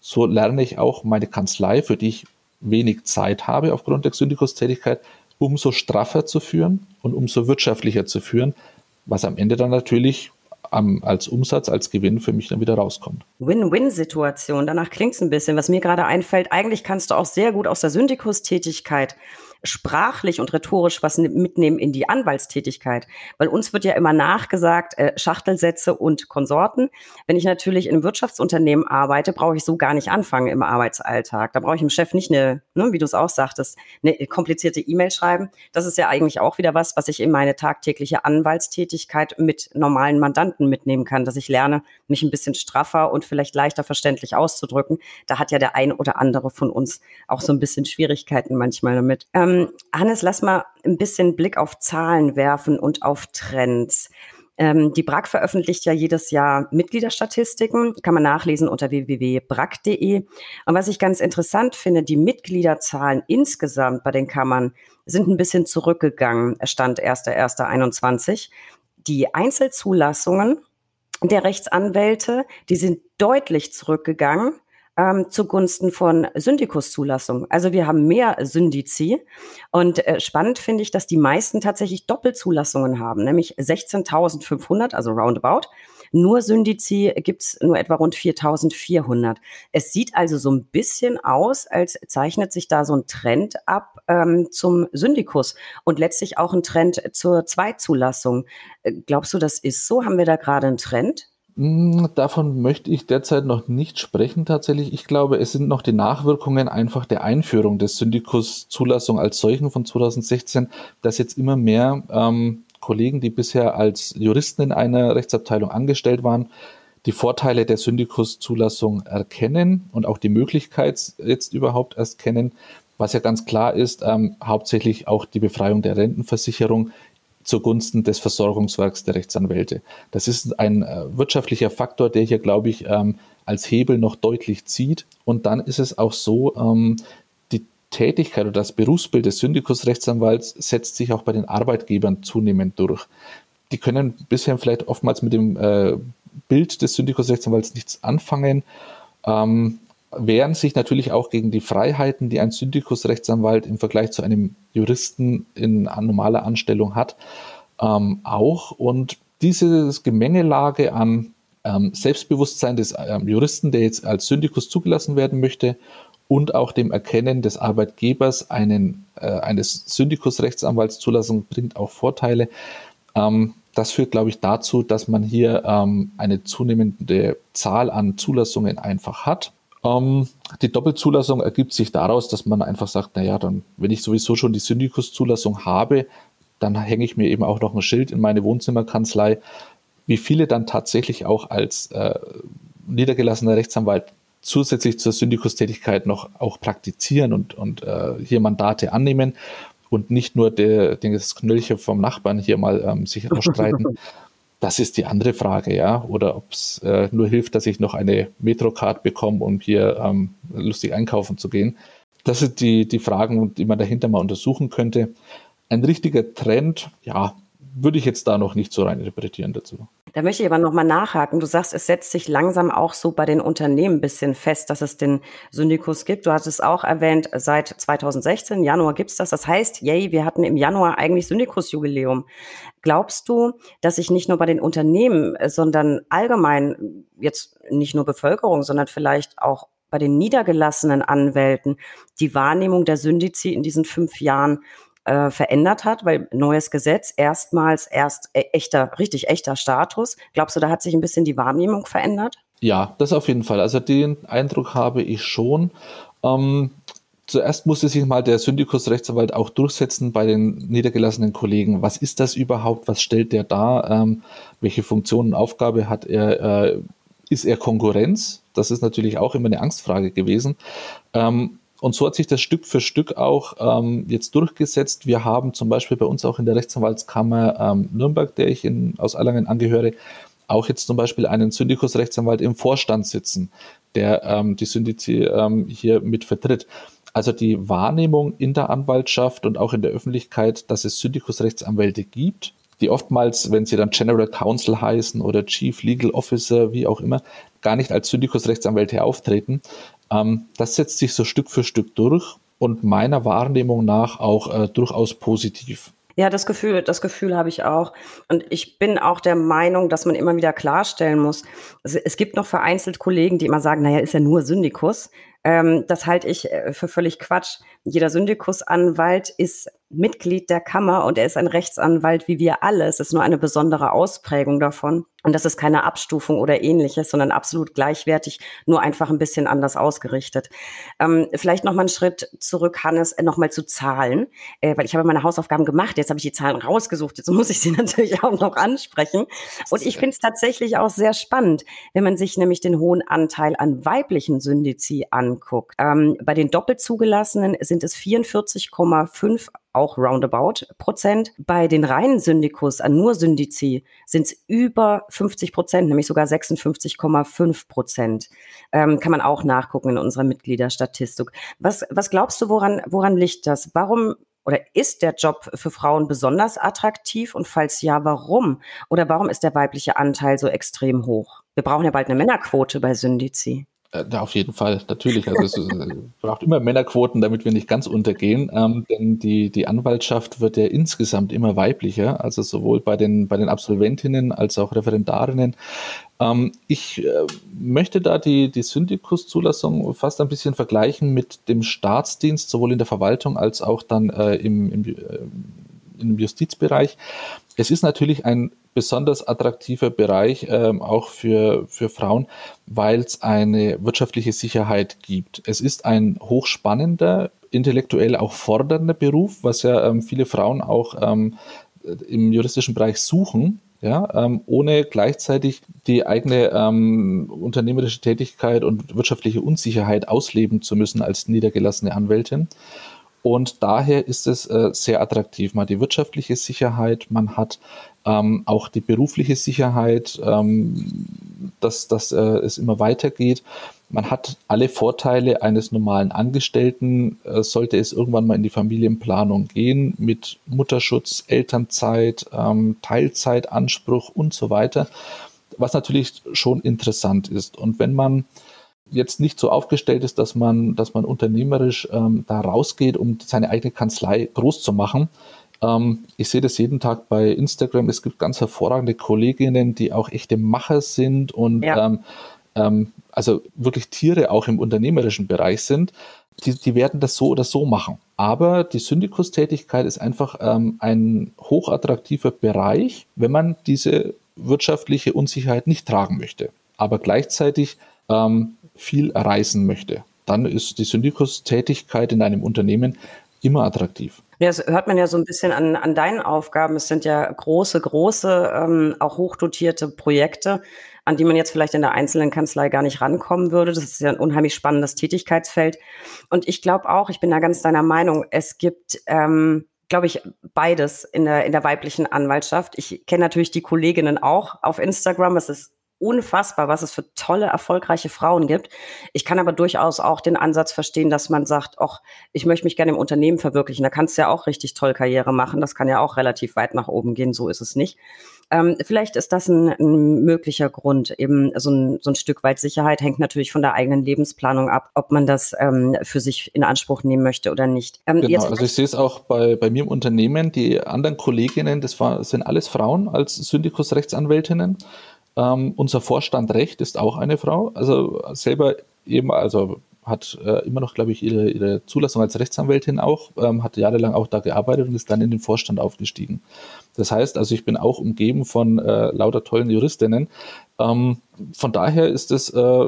So lerne ich auch meine Kanzlei, für die ich wenig Zeit habe aufgrund der Syndikustätigkeit, umso straffer zu führen und umso wirtschaftlicher zu führen, was am Ende dann natürlich am, als Umsatz, als Gewinn für mich dann wieder rauskommt. Win-Win-Situation, danach klingt es ein bisschen. Was mir gerade einfällt, eigentlich kannst du auch sehr gut aus der Syndikustätigkeit sprachlich und rhetorisch was mitnehmen in die Anwaltstätigkeit. Weil uns wird ja immer nachgesagt, äh, Schachtelsätze und Konsorten. Wenn ich natürlich in einem Wirtschaftsunternehmen arbeite, brauche ich so gar nicht anfangen im Arbeitsalltag. Da brauche ich dem Chef nicht eine, ne, wie du es auch sagtest, eine komplizierte E-Mail schreiben. Das ist ja eigentlich auch wieder was, was ich in meine tagtägliche Anwaltstätigkeit mit normalen Mandanten mitnehmen kann, dass ich lerne, mich ein bisschen straffer und vielleicht leichter verständlich auszudrücken. Da hat ja der ein oder andere von uns auch so ein bisschen Schwierigkeiten manchmal damit. Ähm, ähm, Hannes, lass mal ein bisschen Blick auf Zahlen werfen und auf Trends. Ähm, die BRAC veröffentlicht ja jedes Jahr Mitgliederstatistiken, kann man nachlesen unter www.brac.de. Und was ich ganz interessant finde, die Mitgliederzahlen insgesamt bei den Kammern sind ein bisschen zurückgegangen, Stand 1.1.21. Die Einzelzulassungen der Rechtsanwälte, die sind deutlich zurückgegangen ähm, zugunsten von Syndikuszulassung. Also wir haben mehr Syndizi. Und äh, spannend finde ich, dass die meisten tatsächlich Doppelzulassungen haben, nämlich 16.500, also roundabout. Nur Syndizi gibt's nur etwa rund 4.400. Es sieht also so ein bisschen aus, als zeichnet sich da so ein Trend ab ähm, zum Syndikus und letztlich auch ein Trend zur Zweizulassung. Äh, glaubst du, das ist so? Haben wir da gerade einen Trend? Hm, davon möchte ich derzeit noch nicht sprechen tatsächlich. Ich glaube, es sind noch die Nachwirkungen einfach der Einführung des Syndikus Zulassung als solchen von 2016, dass jetzt immer mehr ähm, Kollegen, die bisher als Juristen in einer Rechtsabteilung angestellt waren, die Vorteile der Syndikus Zulassung erkennen und auch die Möglichkeit jetzt überhaupt erst kennen, was ja ganz klar ist, ähm, hauptsächlich auch die Befreiung der Rentenversicherung zugunsten des Versorgungswerks der Rechtsanwälte. Das ist ein äh, wirtschaftlicher Faktor, der hier, glaube ich, ähm, als Hebel noch deutlich zieht. Und dann ist es auch so, ähm, die Tätigkeit oder das Berufsbild des Syndikusrechtsanwalts setzt sich auch bei den Arbeitgebern zunehmend durch. Die können bisher vielleicht oftmals mit dem äh, Bild des Syndikusrechtsanwalts nichts anfangen. Ähm, wehren sich natürlich auch gegen die Freiheiten, die ein Syndikusrechtsanwalt im Vergleich zu einem Juristen in normaler Anstellung hat, ähm, auch. Und diese Gemengelage an ähm, Selbstbewusstsein des ähm, Juristen, der jetzt als Syndikus zugelassen werden möchte, und auch dem Erkennen des Arbeitgebers einen, äh, eines Syndikusrechtsanwaltszulassung bringt auch Vorteile. Ähm, das führt, glaube ich, dazu, dass man hier ähm, eine zunehmende Zahl an Zulassungen einfach hat. Ähm, die Doppelzulassung ergibt sich daraus, dass man einfach sagt, naja, dann, wenn ich sowieso schon die Syndikuszulassung habe, dann hänge ich mir eben auch noch ein Schild in meine Wohnzimmerkanzlei. Wie viele dann tatsächlich auch als äh, niedergelassener Rechtsanwalt zusätzlich zur Syndikustätigkeit noch auch praktizieren und, und äh, hier Mandate annehmen und nicht nur der, das Knöllchen vom Nachbarn hier mal ähm, sich ausstreiten. Das ist die andere Frage, ja. Oder ob es äh, nur hilft, dass ich noch eine Metrocard bekomme, um hier ähm, lustig einkaufen zu gehen. Das sind die, die Fragen, die man dahinter mal untersuchen könnte. Ein richtiger Trend, ja, würde ich jetzt da noch nicht so rein interpretieren dazu. Da möchte ich aber nochmal nachhaken. Du sagst, es setzt sich langsam auch so bei den Unternehmen ein bisschen fest, dass es den Syndikus gibt. Du hast es auch erwähnt, seit 2016, Januar gibt's das. Das heißt, yay, wir hatten im Januar eigentlich Syndikusjubiläum. Glaubst du, dass sich nicht nur bei den Unternehmen, sondern allgemein jetzt nicht nur Bevölkerung, sondern vielleicht auch bei den niedergelassenen Anwälten die Wahrnehmung der Syndizi in diesen fünf Jahren äh, verändert hat, weil neues Gesetz, erstmals erst e echter, richtig echter Status. Glaubst du, da hat sich ein bisschen die Wahrnehmung verändert? Ja, das auf jeden Fall. Also den Eindruck habe ich schon. Ähm, zuerst musste sich mal der Syndikus-Rechtsanwalt auch durchsetzen bei den niedergelassenen Kollegen. Was ist das überhaupt? Was stellt der dar? Ähm, welche Funktion und Aufgabe hat er? Äh, ist er Konkurrenz? Das ist natürlich auch immer eine Angstfrage gewesen. Ähm, und so hat sich das Stück für Stück auch ähm, jetzt durchgesetzt. Wir haben zum Beispiel bei uns auch in der Rechtsanwaltskammer ähm, Nürnberg, der ich in, aus Erlangen angehöre, auch jetzt zum Beispiel einen Syndikus-Rechtsanwalt im Vorstand sitzen, der ähm, die Syndizi ähm, hier mit vertritt. Also die Wahrnehmung in der Anwaltschaft und auch in der Öffentlichkeit, dass es Syndikus-Rechtsanwälte gibt, die oftmals, wenn sie dann General Counsel heißen oder Chief Legal Officer, wie auch immer, gar nicht als Syndikus-Rechtsanwälte auftreten. Ähm, das setzt sich so Stück für Stück durch und meiner Wahrnehmung nach auch äh, durchaus positiv. Ja, das Gefühl, das Gefühl habe ich auch. Und ich bin auch der Meinung, dass man immer wieder klarstellen muss. Also es gibt noch vereinzelt Kollegen, die immer sagen, naja, ist ja nur Syndikus. Ähm, das halte ich äh, für völlig Quatsch. Jeder Syndikusanwalt ist Mitglied der Kammer und er ist ein Rechtsanwalt wie wir alle. Es ist nur eine besondere Ausprägung davon. Und das ist keine Abstufung oder ähnliches, sondern absolut gleichwertig, nur einfach ein bisschen anders ausgerichtet. Ähm, vielleicht noch mal einen Schritt zurück, Hannes, äh, noch mal zu Zahlen, äh, weil ich habe meine Hausaufgaben gemacht. Jetzt habe ich die Zahlen rausgesucht. Jetzt muss ich sie natürlich auch noch ansprechen. Und ich finde es tatsächlich auch sehr spannend, wenn man sich nämlich den hohen Anteil an weiblichen Syndizi anguckt. Ähm, bei den doppelt zugelassenen sind es 44,5 auch roundabout Prozent. Bei den reinen Syndikus, an nur Syndizi, sind es über 50 Prozent, nämlich sogar 56,5 Prozent. Ähm, kann man auch nachgucken in unserer Mitgliederstatistik. Was, was glaubst du, woran, woran liegt das? Warum oder ist der Job für Frauen besonders attraktiv? Und falls ja, warum? Oder warum ist der weibliche Anteil so extrem hoch? Wir brauchen ja bald eine Männerquote bei Syndizi. Äh, auf jeden Fall, natürlich. Also es äh, braucht immer Männerquoten, damit wir nicht ganz untergehen. Ähm, denn die, die Anwaltschaft wird ja insgesamt immer weiblicher, also sowohl bei den, bei den Absolventinnen als auch Referendarinnen. Ähm, ich äh, möchte da die, die Syndikus-Zulassung fast ein bisschen vergleichen mit dem Staatsdienst, sowohl in der Verwaltung als auch dann äh, im, im, äh, im Justizbereich. Es ist natürlich ein besonders attraktiver Bereich, ähm, auch für, für Frauen, weil es eine wirtschaftliche Sicherheit gibt. Es ist ein hochspannender, intellektuell auch fordernder Beruf, was ja ähm, viele Frauen auch ähm, im juristischen Bereich suchen, ja, ähm, ohne gleichzeitig die eigene ähm, unternehmerische Tätigkeit und wirtschaftliche Unsicherheit ausleben zu müssen als niedergelassene Anwältin. Und daher ist es äh, sehr attraktiv. Man hat die wirtschaftliche Sicherheit, man hat ähm, auch die berufliche Sicherheit, ähm, dass, dass äh, es immer weitergeht. Man hat alle Vorteile eines normalen Angestellten, äh, sollte es irgendwann mal in die Familienplanung gehen, mit Mutterschutz, Elternzeit, ähm, Teilzeitanspruch und so weiter, was natürlich schon interessant ist. Und wenn man jetzt nicht so aufgestellt ist, dass man, dass man unternehmerisch ähm, da rausgeht, um seine eigene Kanzlei groß zu machen. Ähm, ich sehe das jeden Tag bei Instagram. Es gibt ganz hervorragende Kolleginnen, die auch echte Macher sind und ja. ähm, ähm, also wirklich Tiere auch im unternehmerischen Bereich sind. Die, die werden das so oder so machen. Aber die Syndikustätigkeit ist einfach ähm, ein hochattraktiver Bereich, wenn man diese wirtschaftliche Unsicherheit nicht tragen möchte. Aber gleichzeitig ähm, viel reisen möchte, dann ist die Syndikustätigkeit in einem Unternehmen immer attraktiv. Das hört man ja so ein bisschen an, an deinen Aufgaben. Es sind ja große, große, ähm, auch hochdotierte Projekte, an die man jetzt vielleicht in der einzelnen Kanzlei gar nicht rankommen würde. Das ist ja ein unheimlich spannendes Tätigkeitsfeld. Und ich glaube auch, ich bin da ganz deiner Meinung, es gibt, ähm, glaube ich, beides in der, in der weiblichen Anwaltschaft. Ich kenne natürlich die Kolleginnen auch auf Instagram. Es ist unfassbar, was es für tolle, erfolgreiche Frauen gibt. Ich kann aber durchaus auch den Ansatz verstehen, dass man sagt, ach, ich möchte mich gerne im Unternehmen verwirklichen. Da kannst du ja auch richtig toll Karriere machen. Das kann ja auch relativ weit nach oben gehen. So ist es nicht. Ähm, vielleicht ist das ein, ein, möglicher Grund. Eben so ein, so ein Stück weit Sicherheit hängt natürlich von der eigenen Lebensplanung ab, ob man das ähm, für sich in Anspruch nehmen möchte oder nicht. Ähm, genau, also ich sehe es auch bei, bei mir im Unternehmen. Die anderen Kolleginnen, das war, sind alles Frauen als Syndikusrechtsanwältinnen. Ähm, unser Vorstand Recht ist auch eine Frau, also selber eben, also hat äh, immer noch, glaube ich, ihre, ihre Zulassung als Rechtsanwältin auch, ähm, hat jahrelang auch da gearbeitet und ist dann in den Vorstand aufgestiegen. Das heißt, also ich bin auch umgeben von äh, lauter tollen Juristinnen. Ähm, von daher ist es, äh,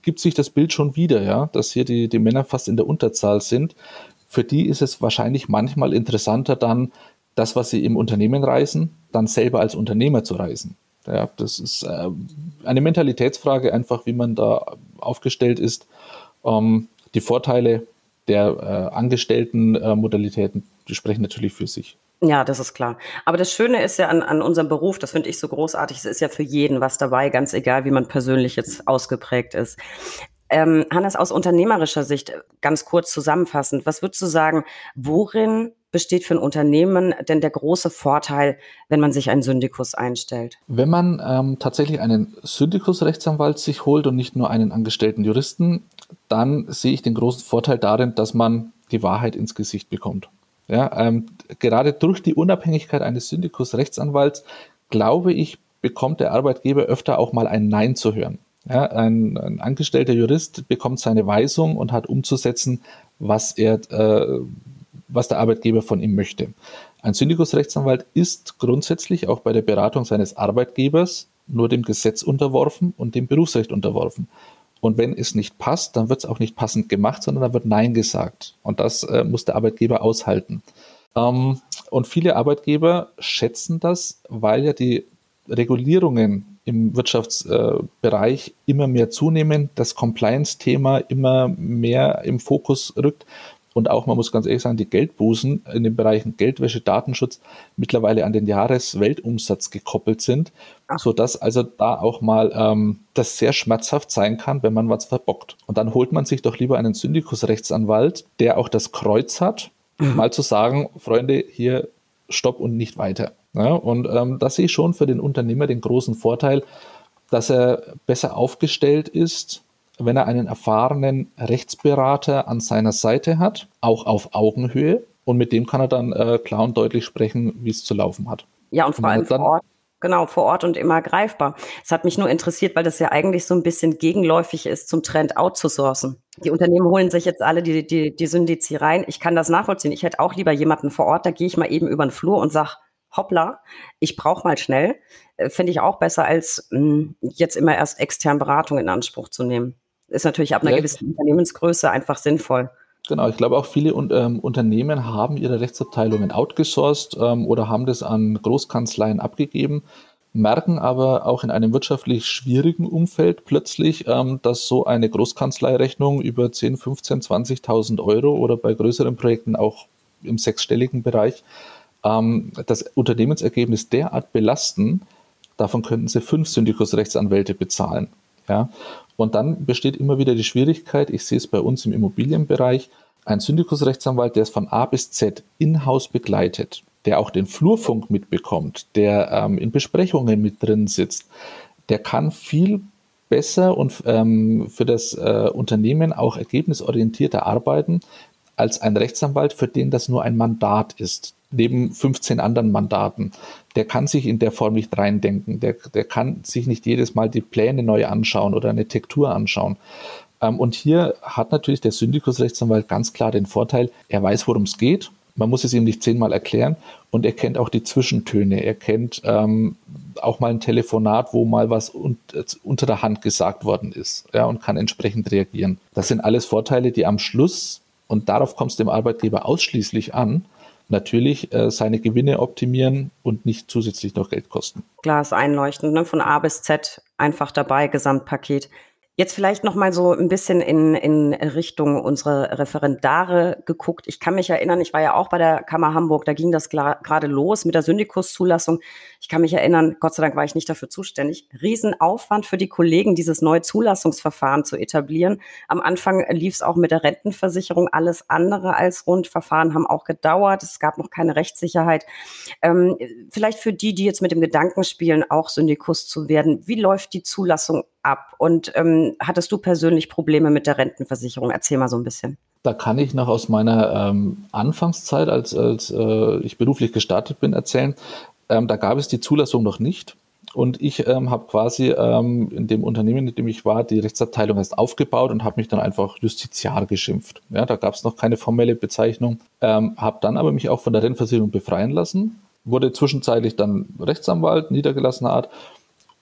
gibt sich das Bild schon wieder, ja, dass hier die, die Männer fast in der Unterzahl sind. Für die ist es wahrscheinlich manchmal interessanter, dann das, was sie im Unternehmen reisen, dann selber als Unternehmer zu reisen. Ja, das ist äh, eine Mentalitätsfrage, einfach wie man da aufgestellt ist. Ähm, die Vorteile der äh, Angestellten-Modalitäten, äh, die sprechen natürlich für sich. Ja, das ist klar. Aber das Schöne ist ja an, an unserem Beruf, das finde ich so großartig, es ist ja für jeden was dabei, ganz egal, wie man persönlich jetzt ausgeprägt ist. Ähm, Hannes, aus unternehmerischer Sicht, ganz kurz zusammenfassend, was würdest du sagen, worin besteht für ein Unternehmen denn der große Vorteil, wenn man sich einen Syndikus einstellt? Wenn man ähm, tatsächlich einen Syndikus-Rechtsanwalt sich holt und nicht nur einen angestellten Juristen, dann sehe ich den großen Vorteil darin, dass man die Wahrheit ins Gesicht bekommt. Ja, ähm, gerade durch die Unabhängigkeit eines Syndikus-Rechtsanwalts, glaube ich, bekommt der Arbeitgeber öfter auch mal ein Nein zu hören. Ja, ein, ein angestellter Jurist bekommt seine Weisung und hat umzusetzen, was er äh, was der Arbeitgeber von ihm möchte. Ein Syndikusrechtsanwalt ist grundsätzlich auch bei der Beratung seines Arbeitgebers nur dem Gesetz unterworfen und dem Berufsrecht unterworfen. Und wenn es nicht passt, dann wird es auch nicht passend gemacht, sondern da wird Nein gesagt. Und das äh, muss der Arbeitgeber aushalten. Ähm, und viele Arbeitgeber schätzen das, weil ja die Regulierungen im Wirtschaftsbereich äh, immer mehr zunehmen, das Compliance-Thema immer mehr im Fokus rückt und auch, man muss ganz ehrlich sagen, die Geldbußen in den Bereichen Geldwäsche, Datenschutz mittlerweile an den Jahresweltumsatz gekoppelt sind, Ach. sodass also da auch mal ähm, das sehr schmerzhaft sein kann, wenn man was verbockt. Und dann holt man sich doch lieber einen Syndikusrechtsanwalt, der auch das Kreuz hat, mhm. mal zu sagen, Freunde, hier stopp und nicht weiter. Ja, und ähm, das sehe ich schon für den Unternehmer den großen Vorteil, dass er besser aufgestellt ist, wenn er einen erfahrenen Rechtsberater an seiner Seite hat, auch auf Augenhöhe. Und mit dem kann er dann äh, klar und deutlich sprechen, wie es zu laufen hat. Ja, und vor allem vor Ort. Genau, vor Ort und immer greifbar. Es hat mich nur interessiert, weil das ja eigentlich so ein bisschen gegenläufig ist zum Trend outzusourcen. Die Unternehmen holen sich jetzt alle die, die, die Syndizi rein. Ich kann das nachvollziehen. Ich hätte auch lieber jemanden vor Ort, da gehe ich mal eben über den Flur und sage, hoppla, ich brauche mal schnell. Äh, Finde ich auch besser, als mh, hm, jetzt immer erst extern Beratung in Anspruch zu nehmen ist natürlich ab einer ja, gewissen Unternehmensgröße einfach sinnvoll. Genau, ich glaube auch viele ähm, Unternehmen haben ihre Rechtsabteilungen outgesourced ähm, oder haben das an Großkanzleien abgegeben, merken aber auch in einem wirtschaftlich schwierigen Umfeld plötzlich, ähm, dass so eine Großkanzleirechnung über 10, 15, 20.000 Euro oder bei größeren Projekten auch im sechsstelligen Bereich ähm, das Unternehmensergebnis derart belasten, davon könnten sie fünf Syndikusrechtsanwälte bezahlen. Ja? Und dann besteht immer wieder die Schwierigkeit, ich sehe es bei uns im Immobilienbereich, ein Syndikusrechtsanwalt, der es von A bis Z in-house begleitet, der auch den Flurfunk mitbekommt, der ähm, in Besprechungen mit drin sitzt, der kann viel besser und ähm, für das äh, Unternehmen auch ergebnisorientierter arbeiten als ein Rechtsanwalt, für den das nur ein Mandat ist neben 15 anderen Mandaten. Der kann sich in der Form nicht reindenken. Der, der kann sich nicht jedes Mal die Pläne neu anschauen oder eine Tektur anschauen. Ähm, und hier hat natürlich der Syndikusrechtsanwalt ganz klar den Vorteil, er weiß, worum es geht. Man muss es ihm nicht zehnmal erklären und er kennt auch die Zwischentöne. Er kennt ähm, auch mal ein Telefonat, wo mal was un unter der Hand gesagt worden ist ja, und kann entsprechend reagieren. Das sind alles Vorteile, die am Schluss, und darauf kommt es dem Arbeitgeber ausschließlich an, natürlich äh, seine Gewinne optimieren und nicht zusätzlich noch Geld kosten. Ist einleuchtend, ne? von A bis Z einfach dabei, Gesamtpaket. Jetzt vielleicht noch mal so ein bisschen in, in Richtung unserer Referendare geguckt. Ich kann mich erinnern, ich war ja auch bei der Kammer Hamburg, da ging das gerade los mit der Syndikuszulassung. Ich kann mich erinnern, Gott sei Dank war ich nicht dafür zuständig. Riesenaufwand für die Kollegen, dieses neue Zulassungsverfahren zu etablieren. Am Anfang lief es auch mit der Rentenversicherung. Alles andere als Rundverfahren haben auch gedauert. Es gab noch keine Rechtssicherheit. Ähm, vielleicht für die, die jetzt mit dem Gedanken spielen, auch Syndikus zu werden. Wie läuft die Zulassung ab? Und ähm, hattest du persönlich Probleme mit der Rentenversicherung? Erzähl mal so ein bisschen. Da kann ich noch aus meiner ähm, Anfangszeit, als, als äh, ich beruflich gestartet bin, erzählen. Ähm, da gab es die Zulassung noch nicht. und ich ähm, habe quasi ähm, in dem Unternehmen, in dem ich war, die Rechtsabteilung erst aufgebaut und habe mich dann einfach Justiziar geschimpft. Ja, da gab es noch keine formelle Bezeichnung. Ähm, habe dann aber mich auch von der Rennversicherung befreien lassen, wurde zwischenzeitlich dann Rechtsanwalt niedergelassener Art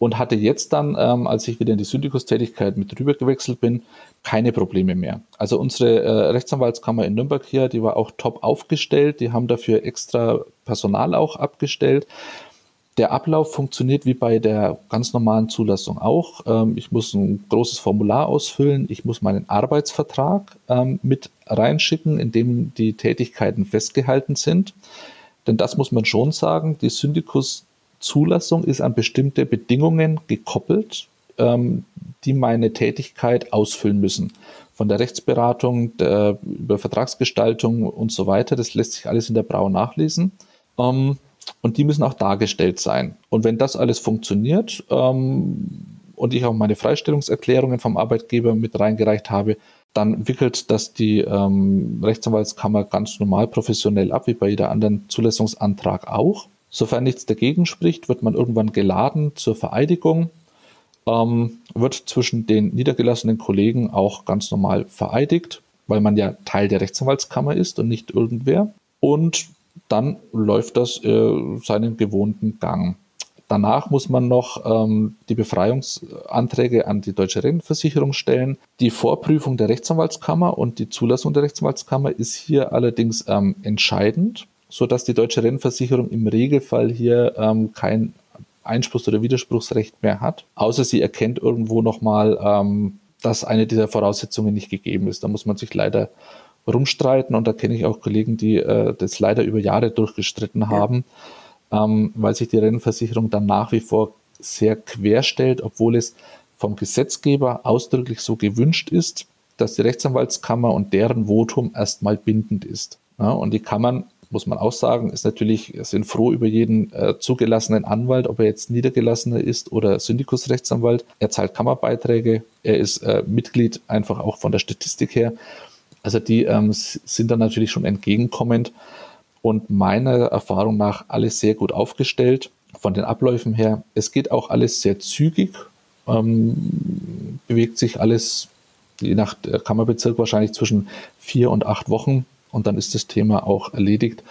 und hatte jetzt dann, ähm, als ich wieder in die Syndikustätigkeit mit rüber gewechselt bin, keine Probleme mehr. Also unsere äh, Rechtsanwaltskammer in Nürnberg hier, die war auch top aufgestellt, die haben dafür extra Personal auch abgestellt. Der Ablauf funktioniert wie bei der ganz normalen Zulassung auch. Ähm, ich muss ein großes Formular ausfüllen, ich muss meinen Arbeitsvertrag ähm, mit reinschicken, in dem die Tätigkeiten festgehalten sind. Denn das muss man schon sagen, die Syndikus-Zulassung ist an bestimmte Bedingungen gekoppelt, ähm, die meine Tätigkeit ausfüllen müssen. Von der Rechtsberatung, der, über Vertragsgestaltung und so weiter, das lässt sich alles in der Brau nachlesen. Ähm, und die müssen auch dargestellt sein. Und wenn das alles funktioniert ähm, und ich auch meine Freistellungserklärungen vom Arbeitgeber mit reingereicht habe, dann wickelt das die ähm, Rechtsanwaltskammer ganz normal professionell ab, wie bei jeder anderen Zulassungsantrag auch. Sofern nichts dagegen spricht, wird man irgendwann geladen zur Vereidigung, ähm, wird zwischen den niedergelassenen Kollegen auch ganz normal vereidigt, weil man ja Teil der Rechtsanwaltskammer ist und nicht irgendwer. Und dann läuft das äh, seinen gewohnten Gang. Danach muss man noch ähm, die Befreiungsanträge an die Deutsche Rentenversicherung stellen. Die Vorprüfung der Rechtsanwaltskammer und die Zulassung der Rechtsanwaltskammer ist hier allerdings ähm, entscheidend, sodass die Deutsche Rentenversicherung im Regelfall hier ähm, kein Einspruchs- oder Widerspruchsrecht mehr hat, außer sie erkennt irgendwo nochmal, ähm, dass eine dieser Voraussetzungen nicht gegeben ist. Da muss man sich leider rumstreiten und da kenne ich auch Kollegen, die äh, das leider über Jahre durchgestritten haben, ja. ähm, weil sich die Rentenversicherung dann nach wie vor sehr quer stellt, obwohl es vom Gesetzgeber ausdrücklich so gewünscht ist, dass die Rechtsanwaltskammer und deren Votum erstmal bindend ist. Ja, und die Kammern, muss man auch sagen, ist natürlich, sind froh über jeden äh, zugelassenen Anwalt, ob er jetzt Niedergelassener ist oder Syndikusrechtsanwalt. Er zahlt Kammerbeiträge, er ist äh, Mitglied einfach auch von der Statistik her. Also die ähm, sind dann natürlich schon entgegenkommend und meiner Erfahrung nach alles sehr gut aufgestellt von den Abläufen her. Es geht auch alles sehr zügig, ähm, bewegt sich alles je nach Kammerbezirk wahrscheinlich zwischen vier und acht Wochen und dann ist das Thema auch erledigt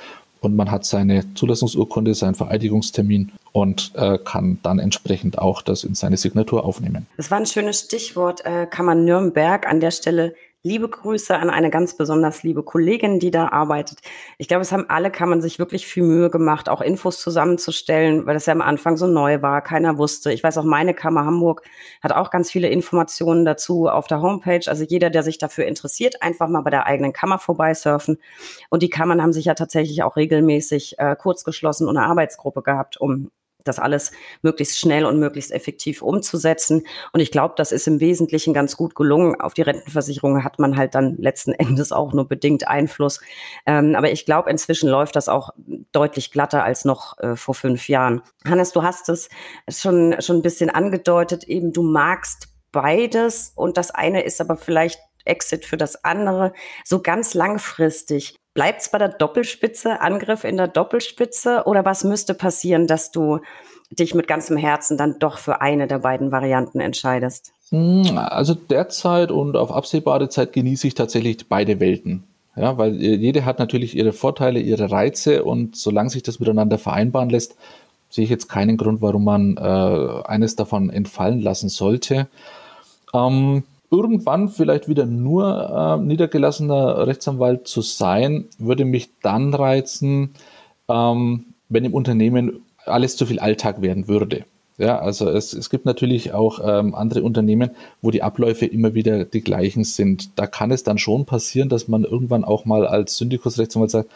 und man hat seine Zulassungsurkunde, seinen Vereidigungstermin und äh, kann dann entsprechend auch das in seine Signatur aufnehmen. Das war ein schönes Stichwort, äh, Kammer Nürnberg. An der Stelle Liebe Grüße an eine ganz besonders liebe Kollegin, die da arbeitet. Ich glaube, es haben alle Kammern sich wirklich viel Mühe gemacht, auch Infos zusammenzustellen, weil das ja am Anfang so neu war. Keiner wusste. Ich weiß auch, meine Kammer Hamburg hat auch ganz viele Informationen dazu auf der Homepage. Also jeder, der sich dafür interessiert, einfach mal bei der eigenen Kammer vorbeisurfen. Und die Kammern haben sich ja tatsächlich auch regelmäßig äh, kurz geschlossen und eine Arbeitsgruppe gehabt, um das alles möglichst schnell und möglichst effektiv umzusetzen. Und ich glaube, das ist im Wesentlichen ganz gut gelungen. Auf die Rentenversicherung hat man halt dann letzten Endes auch nur bedingt Einfluss. Ähm, aber ich glaube, inzwischen läuft das auch deutlich glatter als noch äh, vor fünf Jahren. Hannes, du hast es schon, schon ein bisschen angedeutet, eben du magst beides und das eine ist aber vielleicht Exit für das andere. So ganz langfristig. Bleibt es bei der Doppelspitze, Angriff in der Doppelspitze oder was müsste passieren, dass du dich mit ganzem Herzen dann doch für eine der beiden Varianten entscheidest? Hm, also derzeit und auf absehbare Zeit genieße ich tatsächlich beide Welten. Ja, weil jede hat natürlich ihre Vorteile, ihre Reize und solange sich das miteinander vereinbaren lässt, sehe ich jetzt keinen Grund, warum man äh, eines davon entfallen lassen sollte. Ähm, irgendwann vielleicht wieder nur äh, niedergelassener Rechtsanwalt zu sein, würde mich dann reizen, ähm, wenn im Unternehmen alles zu viel Alltag werden würde. Ja, also es, es gibt natürlich auch ähm, andere Unternehmen, wo die Abläufe immer wieder die gleichen sind. Da kann es dann schon passieren, dass man irgendwann auch mal als Syndikusrechtsanwalt sagt,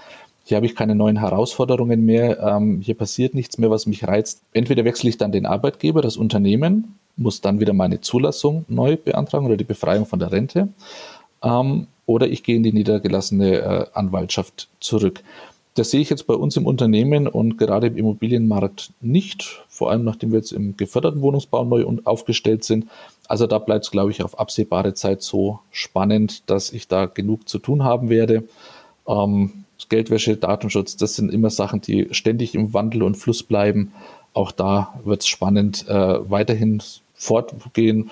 hier habe ich keine neuen Herausforderungen mehr, ähm, hier passiert nichts mehr, was mich reizt. Entweder wechsle ich dann den Arbeitgeber, das Unternehmen, muss dann wieder meine Zulassung neu beantragen oder die Befreiung von der Rente. Ähm, oder ich gehe in die niedergelassene äh, Anwaltschaft zurück. Das sehe ich jetzt bei uns im Unternehmen und gerade im Immobilienmarkt nicht, vor allem nachdem wir jetzt im geförderten Wohnungsbau neu aufgestellt sind. Also da bleibt es, glaube ich, auf absehbare Zeit so spannend, dass ich da genug zu tun haben werde. Ähm, Geldwäsche, Datenschutz, das sind immer Sachen, die ständig im Wandel und Fluss bleiben. auch da wird es spannend äh, weiterhin fortgehen.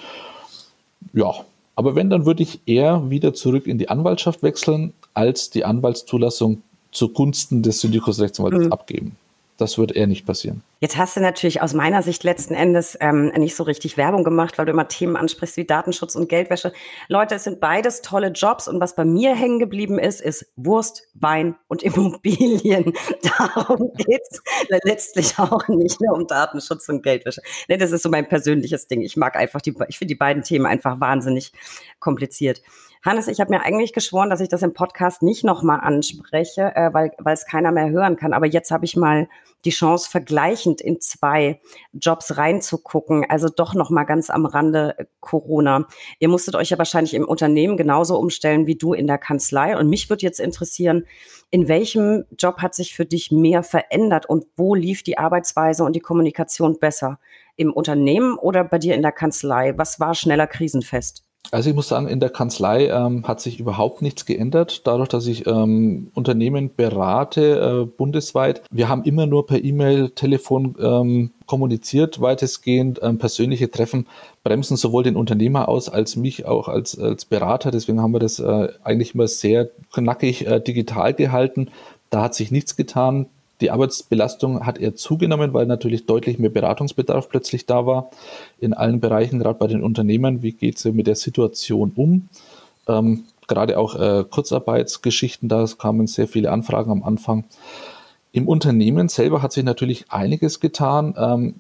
Ja, aber wenn, dann würde ich eher wieder zurück in die Anwaltschaft wechseln, als die Anwaltszulassung zugunsten des Syndikusrechtsanwalts mhm. abgeben. Das wird eher nicht passieren. Jetzt hast du natürlich aus meiner Sicht letzten Endes ähm, nicht so richtig Werbung gemacht, weil du immer Themen ansprichst wie Datenschutz und Geldwäsche. Leute, es sind beides tolle Jobs und was bei mir hängen geblieben ist, ist Wurst, Wein und Immobilien. Darum geht's letztlich auch nicht mehr um Datenschutz und Geldwäsche. Nee, das ist so mein persönliches Ding. Ich mag einfach die, ich finde die beiden Themen einfach wahnsinnig kompliziert. Hannes, ich habe mir eigentlich geschworen, dass ich das im Podcast nicht nochmal anspreche, äh, weil es keiner mehr hören kann. Aber jetzt habe ich mal die Chance, vergleichend in zwei Jobs reinzugucken. Also doch nochmal ganz am Rande äh, Corona. Ihr musstet euch ja wahrscheinlich im Unternehmen genauso umstellen wie du in der Kanzlei. Und mich würde jetzt interessieren, in welchem Job hat sich für dich mehr verändert und wo lief die Arbeitsweise und die Kommunikation besser? Im Unternehmen oder bei dir in der Kanzlei? Was war schneller krisenfest? Also ich muss sagen, in der Kanzlei ähm, hat sich überhaupt nichts geändert, dadurch, dass ich ähm, Unternehmen berate äh, bundesweit. Wir haben immer nur per E-Mail, Telefon ähm, kommuniziert, weitestgehend. Ähm, persönliche Treffen bremsen sowohl den Unternehmer aus als mich auch als, als Berater. Deswegen haben wir das äh, eigentlich immer sehr knackig äh, digital gehalten. Da hat sich nichts getan. Die Arbeitsbelastung hat eher zugenommen, weil natürlich deutlich mehr Beratungsbedarf plötzlich da war in allen Bereichen, gerade bei den Unternehmen. Wie geht sie mit der Situation um? Ähm, gerade auch äh, Kurzarbeitsgeschichten, da kamen sehr viele Anfragen am Anfang. Im Unternehmen selber hat sich natürlich einiges getan. Ähm,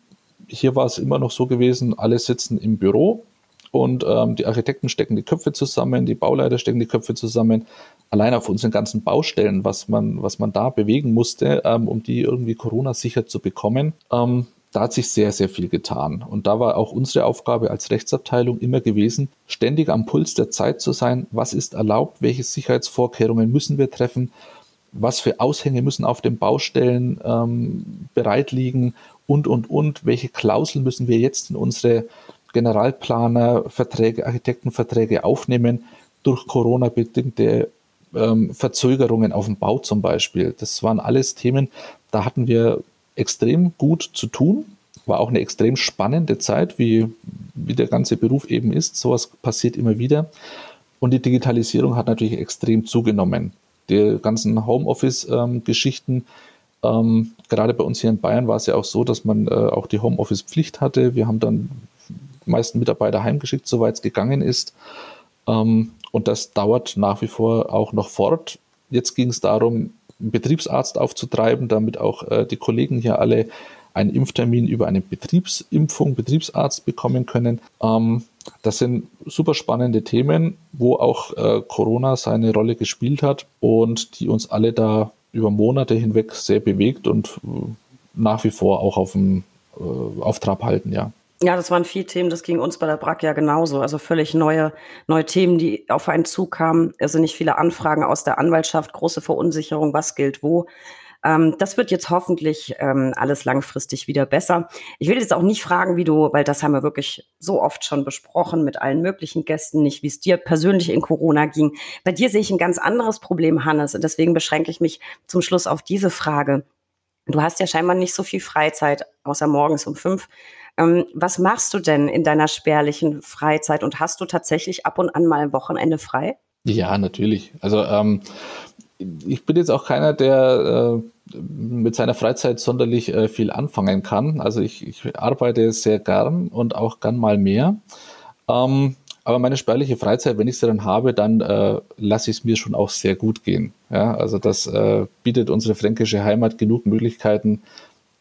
hier war es immer noch so gewesen, alle sitzen im Büro und ähm, die Architekten stecken die Köpfe zusammen, die Bauleiter stecken die Köpfe zusammen allein auf unseren ganzen Baustellen, was man, was man da bewegen musste, ähm, um die irgendwie Corona-sicher zu bekommen, ähm, da hat sich sehr, sehr viel getan. Und da war auch unsere Aufgabe als Rechtsabteilung immer gewesen, ständig am Puls der Zeit zu sein. Was ist erlaubt? Welche Sicherheitsvorkehrungen müssen wir treffen? Was für Aushänge müssen auf den Baustellen ähm, bereit liegen? Und, und, und. Welche Klauseln müssen wir jetzt in unsere Generalplaner, Verträge, Architektenverträge aufnehmen? Durch Corona bedingte ähm, Verzögerungen auf dem Bau zum Beispiel. Das waren alles Themen, da hatten wir extrem gut zu tun. War auch eine extrem spannende Zeit, wie, wie der ganze Beruf eben ist. Sowas passiert immer wieder. Und die Digitalisierung hat natürlich extrem zugenommen. Die ganzen Homeoffice-Geschichten, ähm, gerade bei uns hier in Bayern war es ja auch so, dass man äh, auch die Homeoffice-Pflicht hatte. Wir haben dann die meisten Mitarbeiter heimgeschickt, soweit es gegangen ist. Ähm, und das dauert nach wie vor auch noch fort. Jetzt ging es darum, einen Betriebsarzt aufzutreiben, damit auch äh, die Kollegen hier alle einen Impftermin über eine Betriebsimpfung, Betriebsarzt bekommen können. Ähm, das sind super spannende Themen, wo auch äh, Corona seine Rolle gespielt hat und die uns alle da über Monate hinweg sehr bewegt und äh, nach wie vor auch auf dem äh, auf Trab halten, ja. Ja, das waren viele Themen, das ging uns bei der BRAC ja genauso. Also völlig neue, neue Themen, die auf einen zukamen. Also nicht viele Anfragen aus der Anwaltschaft, große Verunsicherung, was gilt wo. Ähm, das wird jetzt hoffentlich ähm, alles langfristig wieder besser. Ich will jetzt auch nicht fragen, wie du, weil das haben wir wirklich so oft schon besprochen mit allen möglichen Gästen, nicht wie es dir persönlich in Corona ging. Bei dir sehe ich ein ganz anderes Problem, Hannes, und deswegen beschränke ich mich zum Schluss auf diese Frage. Du hast ja scheinbar nicht so viel Freizeit, außer morgens um fünf. Ähm, was machst du denn in deiner spärlichen Freizeit und hast du tatsächlich ab und an mal ein Wochenende frei? Ja, natürlich. Also ähm, ich bin jetzt auch keiner, der äh, mit seiner Freizeit sonderlich äh, viel anfangen kann. Also ich, ich, arbeite sehr gern und auch gern mal mehr. Ähm, aber meine spärliche Freizeit, wenn ich sie dann habe, dann äh, lasse ich es mir schon auch sehr gut gehen. Ja, also das äh, bietet unsere fränkische Heimat genug Möglichkeiten,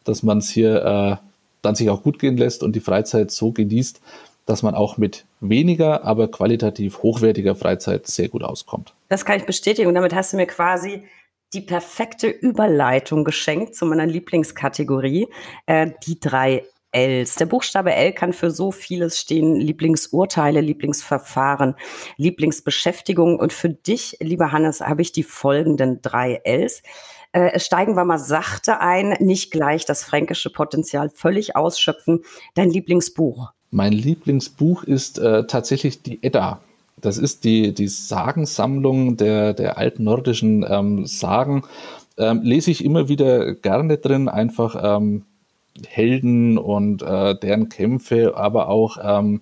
dass man es hier äh, dann sich auch gut gehen lässt und die Freizeit so genießt, dass man auch mit weniger, aber qualitativ hochwertiger Freizeit sehr gut auskommt. Das kann ich bestätigen. Und damit hast du mir quasi die perfekte Überleitung geschenkt zu meiner Lieblingskategorie, äh, die drei Ls. Der Buchstabe L kann für so vieles stehen. Lieblingsurteile, Lieblingsverfahren, Lieblingsbeschäftigung. Und für dich, lieber Hannes, habe ich die folgenden drei Ls. Äh, steigen wir mal sachte ein, nicht gleich das fränkische Potenzial völlig ausschöpfen. Dein Lieblingsbuch? Mein Lieblingsbuch ist äh, tatsächlich die Edda. Das ist die, die Sagensammlung der, der alten nordischen ähm, Sagen. Ähm, lese ich immer wieder gerne drin, einfach ähm, Helden und äh, deren Kämpfe, aber auch ähm,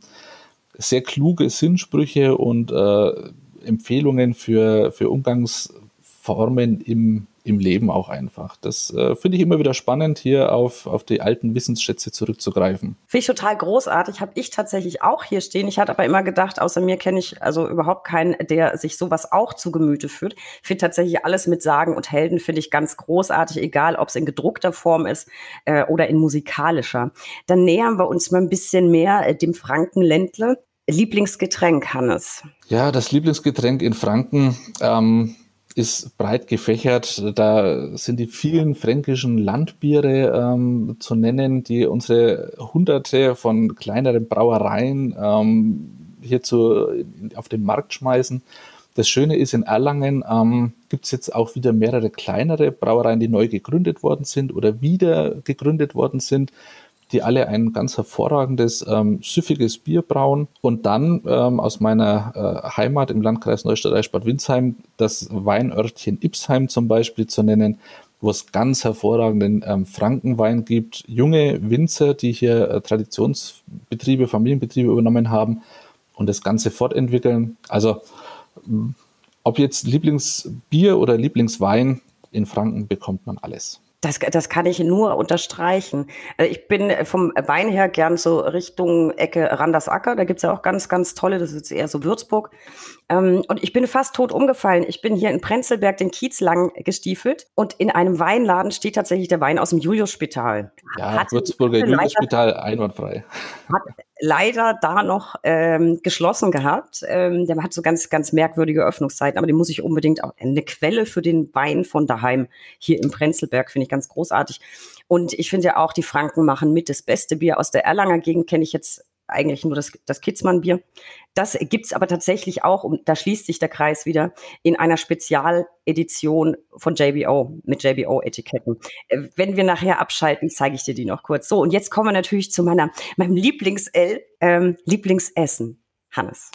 sehr kluge Sinnsprüche und äh, Empfehlungen für, für Umgangsformen im im Leben auch einfach. Das äh, finde ich immer wieder spannend, hier auf, auf die alten Wissensschätze zurückzugreifen. Finde ich total großartig. Habe ich tatsächlich auch hier stehen. Ich hatte aber immer gedacht, außer mir kenne ich also überhaupt keinen, der sich sowas auch zu Gemüte führt. Finde tatsächlich alles mit Sagen und Helden finde ich ganz großartig, egal ob es in gedruckter Form ist äh, oder in musikalischer. Dann nähern wir uns mal ein bisschen mehr äh, dem Frankenländle. Lieblingsgetränk, Hannes? Ja, das Lieblingsgetränk in Franken. Ähm ist breit gefächert. Da sind die vielen fränkischen Landbiere ähm, zu nennen, die unsere hunderte von kleineren Brauereien ähm, hier zu, auf den Markt schmeißen. Das Schöne ist, in Erlangen ähm, gibt es jetzt auch wieder mehrere kleinere Brauereien, die neu gegründet worden sind oder wieder gegründet worden sind die alle ein ganz hervorragendes, ähm, süffiges Bier brauen. Und dann ähm, aus meiner äh, Heimat im Landkreis Neustadt-Eichbad Windsheim das Weinörtchen Ipsheim zum Beispiel zu nennen, wo es ganz hervorragenden ähm, Frankenwein gibt. Junge Winzer, die hier äh, Traditionsbetriebe, Familienbetriebe übernommen haben und das Ganze fortentwickeln. Also ob jetzt Lieblingsbier oder Lieblingswein, in Franken bekommt man alles. Das, das kann ich nur unterstreichen. Äh, ich bin vom Wein her gern so Richtung Ecke Randersacker. Da gibt's ja auch ganz, ganz tolle, das ist eher so Würzburg. Ähm, und ich bin fast tot umgefallen. Ich bin hier in Prenzlberg den Kiez lang gestiefelt und in einem Weinladen steht tatsächlich der Wein aus dem Julius-Spital. Ja, hat Würzburger Julius-Spital einwandfrei. Hat leider da noch ähm, geschlossen gehabt. Ähm, der hat so ganz, ganz merkwürdige Öffnungszeiten, aber den muss ich unbedingt auch. Eine Quelle für den Wein von daheim hier im Prenzlberg finde ich ganz großartig. Und ich finde ja auch, die Franken machen mit das beste Bier aus der Erlanger Gegend, kenne ich jetzt eigentlich nur das, das Kitzmann-Bier. Das gibt's aber tatsächlich auch, und da schließt sich der Kreis wieder, in einer Spezialedition von JBO mit JBO-Etiketten. Äh, wenn wir nachher abschalten, zeige ich dir die noch kurz. So, und jetzt kommen wir natürlich zu meiner, meinem Lieblings-L, ähm, Lieblingsessen. Hannes.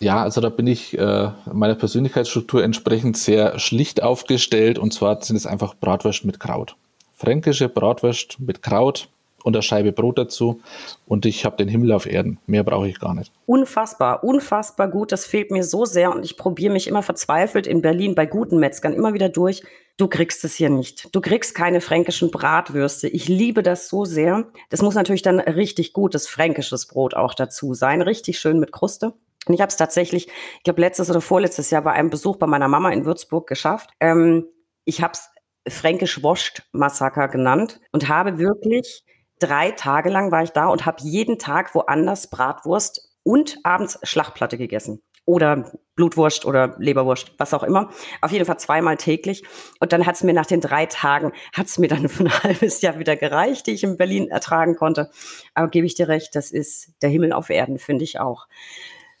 Ja, also da bin ich äh, meiner Persönlichkeitsstruktur entsprechend sehr schlicht aufgestellt und zwar sind es einfach Bratwurst mit Kraut. Fränkische Bratwurst mit Kraut, und eine Scheibe Brot dazu und ich habe den Himmel auf Erden. Mehr brauche ich gar nicht. Unfassbar, unfassbar gut. Das fehlt mir so sehr und ich probiere mich immer verzweifelt in Berlin bei guten Metzgern immer wieder durch. Du kriegst es hier nicht. Du kriegst keine fränkischen Bratwürste. Ich liebe das so sehr. Das muss natürlich dann richtig gutes fränkisches Brot auch dazu sein. Richtig schön mit Kruste. Und ich habe es tatsächlich, ich glaube, letztes oder vorletztes Jahr bei einem Besuch bei meiner Mama in Würzburg geschafft. Ähm, ich habe es Fränkisch-Woscht-Massaker genannt und habe wirklich drei Tage lang war ich da und habe jeden Tag woanders Bratwurst und abends Schlachtplatte gegessen. Oder Blutwurst oder Leberwurst, was auch immer. Auf jeden Fall zweimal täglich. Und dann hat es mir nach den drei Tagen, hat es mir dann für ein halbes Jahr wieder gereicht, die ich in Berlin ertragen konnte. Aber gebe ich dir recht, das ist der Himmel auf Erden, finde ich auch.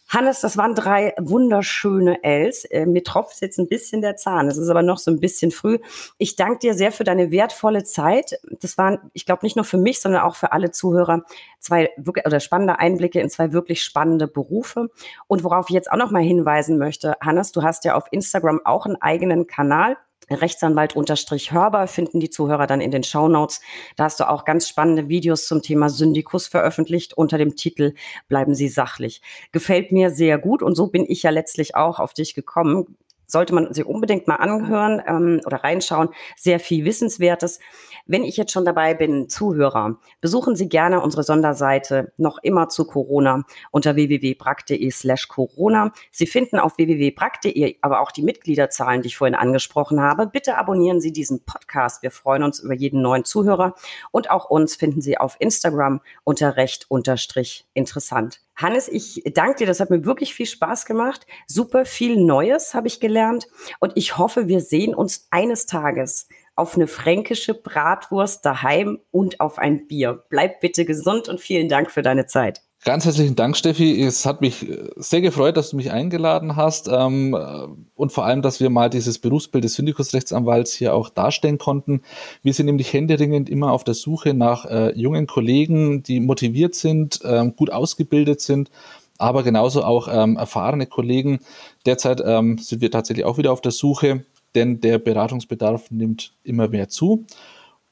Hannes, das waren drei wunderschöne Ls. Äh, mir tropft jetzt ein bisschen der Zahn. Es ist aber noch so ein bisschen früh. Ich danke dir sehr für deine wertvolle Zeit. Das waren, ich glaube, nicht nur für mich, sondern auch für alle Zuhörer zwei wirklich, oder spannende Einblicke in zwei wirklich spannende Berufe. Und worauf ich jetzt auch noch mal hinweisen möchte, Hannes, du hast ja auf Instagram auch einen eigenen Kanal. Rechtsanwalt-Hörber finden die Zuhörer dann in den Shownotes. Da hast du auch ganz spannende Videos zum Thema Syndikus veröffentlicht unter dem Titel Bleiben Sie sachlich. Gefällt mir sehr gut und so bin ich ja letztlich auch auf dich gekommen sollte man sich unbedingt mal anhören ähm, oder reinschauen. Sehr viel Wissenswertes. Wenn ich jetzt schon dabei bin, Zuhörer, besuchen Sie gerne unsere Sonderseite noch immer zu Corona unter www.brack.de slash Corona. Sie finden auf www.brack.de aber auch die Mitgliederzahlen, die ich vorhin angesprochen habe. Bitte abonnieren Sie diesen Podcast. Wir freuen uns über jeden neuen Zuhörer und auch uns finden Sie auf Instagram unter recht unterstrich interessant. Hannes, ich danke dir, das hat mir wirklich viel Spaß gemacht. Super viel Neues habe ich gelernt und ich hoffe, wir sehen uns eines Tages auf eine fränkische Bratwurst daheim und auf ein Bier. Bleib bitte gesund und vielen Dank für deine Zeit. Ganz herzlichen Dank, Steffi. Es hat mich äh, sehr gefreut, dass du mich eingeladen hast ähm, äh, und vor allem, dass wir mal dieses Berufsbild des Syndikusrechtsanwalts hier auch darstellen konnten. Wir sind nämlich händeringend immer auf der Suche nach äh, jungen Kollegen, die motiviert sind, ähm, gut ausgebildet sind, aber genauso auch ähm, erfahrene Kollegen. Derzeit ähm, sind wir tatsächlich auch wieder auf der Suche, denn der Beratungsbedarf nimmt immer mehr zu.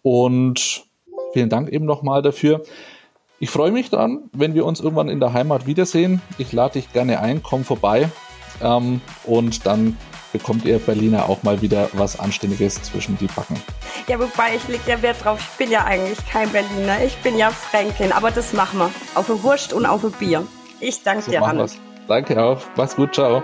Und Vielen Dank eben nochmal dafür. Ich freue mich dann, wenn wir uns irgendwann in der Heimat wiedersehen. Ich lade dich gerne ein, komm vorbei ähm, und dann bekommt ihr Berliner auch mal wieder was Anständiges zwischen die Backen. Ja, wobei ich lege ja Wert drauf, ich bin ja eigentlich kein Berliner, ich bin ja Fränkin, aber das machen wir. Auf eine Wurst und auf ein Bier. Ich danke so dir, Hannes. Danke auch. Mach's gut, ciao.